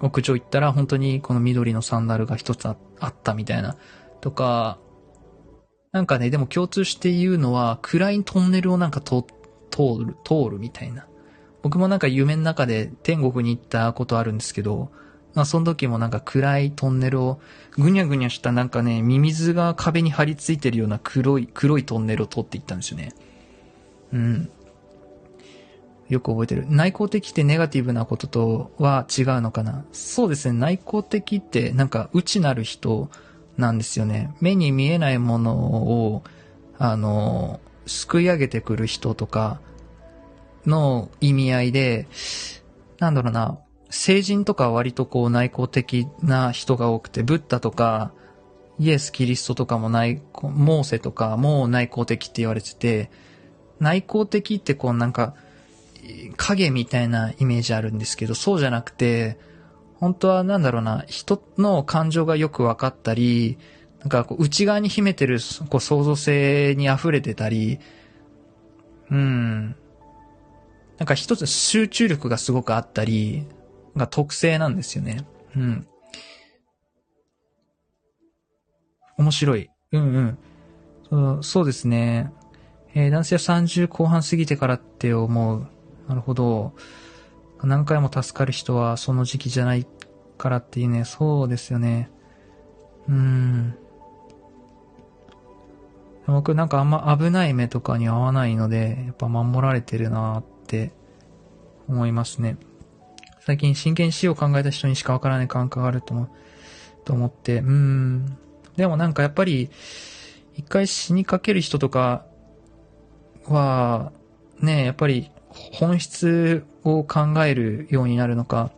屋上行ったら、本当にこの緑のサンダルが一つあったみたいな。とか、なんかね、でも共通して言うのは、暗いトンネルをなんか通る、通るみたいな。僕もなんか夢の中で天国に行ったことあるんですけど、まあその時もなんか暗いトンネルを、ぐにゃぐにゃしたなんかね、ミミズが壁に張り付いてるような黒い、黒いトンネルを通っていったんですよね。うん。よく覚えてる。内向的ってネガティブなこととは違うのかな？そうですね。内向的ってなんか内なる人なんですよね。目に見えないものを、あの、すくい上げてくる人とかの意味合いで、なんだろうな、成人とか割とこう内向的な人が多くて、ブッダとか、イエス・キリストとかも内、モーセとかも内向的って言われてて、内向的ってこうなんか、影みたいなイメージあるんですけど、そうじゃなくて、本当はなんだろうな、人の感情がよく分かったり、なんかこう内側に秘めてるこう創造性に溢れてたり、うん。なんか一つ集中力がすごくあったり、が特性なんですよね。うん。面白い。うんうん。そうそうですね。えー、男性は30後半過ぎてからって思う。なるほど。何回も助かる人はその時期じゃないからっていうね、そうですよね。うん。僕なんかあんま危ない目とかに合わないので、やっぱ守られてるなって思いますね。最近真剣死を考えた人にしかわからない感覚があると思と思って、うん。でもなんかやっぱり、一回死にかける人とかは、ね、やっぱり本質を考えるようになるのか、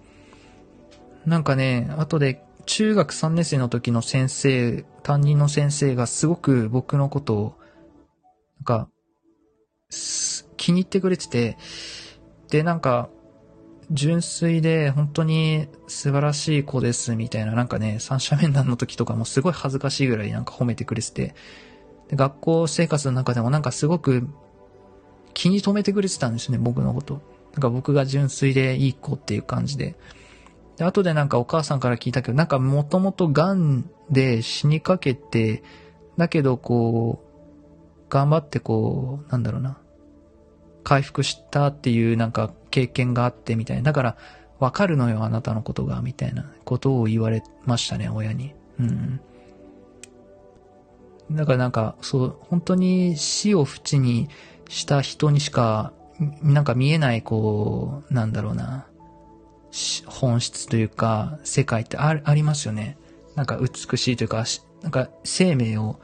なんかね、後で中学3年生の時の先生、担任の先生がすごく僕のことを、なんか、気に入ってくれてて、で、なんか、純粋で本当に素晴らしい子ですみたいな、なんかね、三者面談の時とかもすごい恥ずかしいぐらいなんか褒めてくれてて、で学校生活の中でもなんかすごく気に留めてくれてたんですね、僕のこと。なんか僕が純粋でいい子っていう感じで。で、後でなんかお母さんから聞いたけど、なんかもともと癌で死にかけて、だけどこう、頑張ってこう、なんだろうな、回復したっていうなんか経験があってみたいな。だから、わかるのよ、あなたのことが、みたいなことを言われましたね、親に。うん。だからなんか、そう、本当に死を淵にした人にしかなんか見えない、こう、なんだろうな、本質というか、世界ってあありますよね。なんか美しいというか、なんか生命を、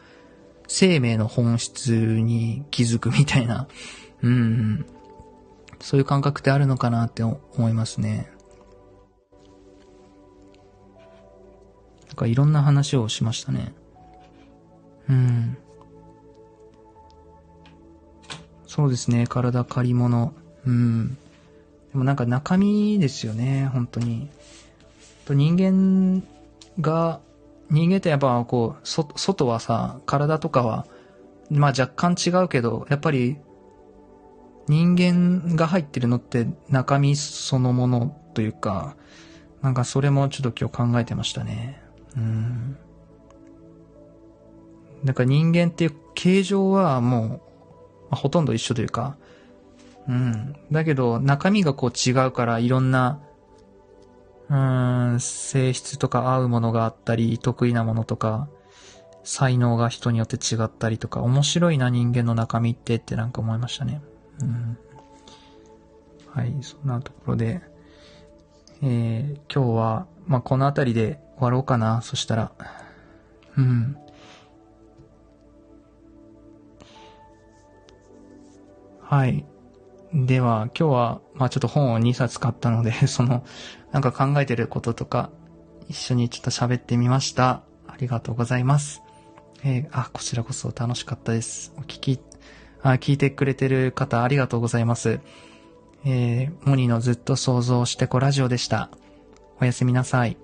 生命の本質に気づくみたいな、うん、そういう感覚ってあるのかなって思いますね。なんかいろんな話をしましたね。うん。そうですね、体借り物。うん。でもなんか中身ですよね、本当に。と人間が、人間ってやっぱこう、そ、外はさ、体とかは、まあ若干違うけど、やっぱり、人間が入ってるのって中身そのものというか、なんかそれもちょっと今日考えてましたね。うん。なんか人間っていう形状はもう、あ、ほとんど一緒というか、うん。だけど中身がこう違うからいろんな、うん、性質とか合うものがあったり、得意なものとか、才能が人によって違ったりとか、面白いな人間の中身ってってなんか思いましたね。うん。はい、そんなところで、えー、今日は、まあ、この辺りで終わろうかな。そしたら。うん。はい。では、今日は、まあちょっと本を2冊買ったので、その、なんか考えてることとか、一緒にちょっと喋ってみました。ありがとうございます。えー、あ、こちらこそ楽しかったです。お聞き、あ、聞いてくれてる方ありがとうございます。えー、モニのずっと想像してこラジオでした。おやすみなさい。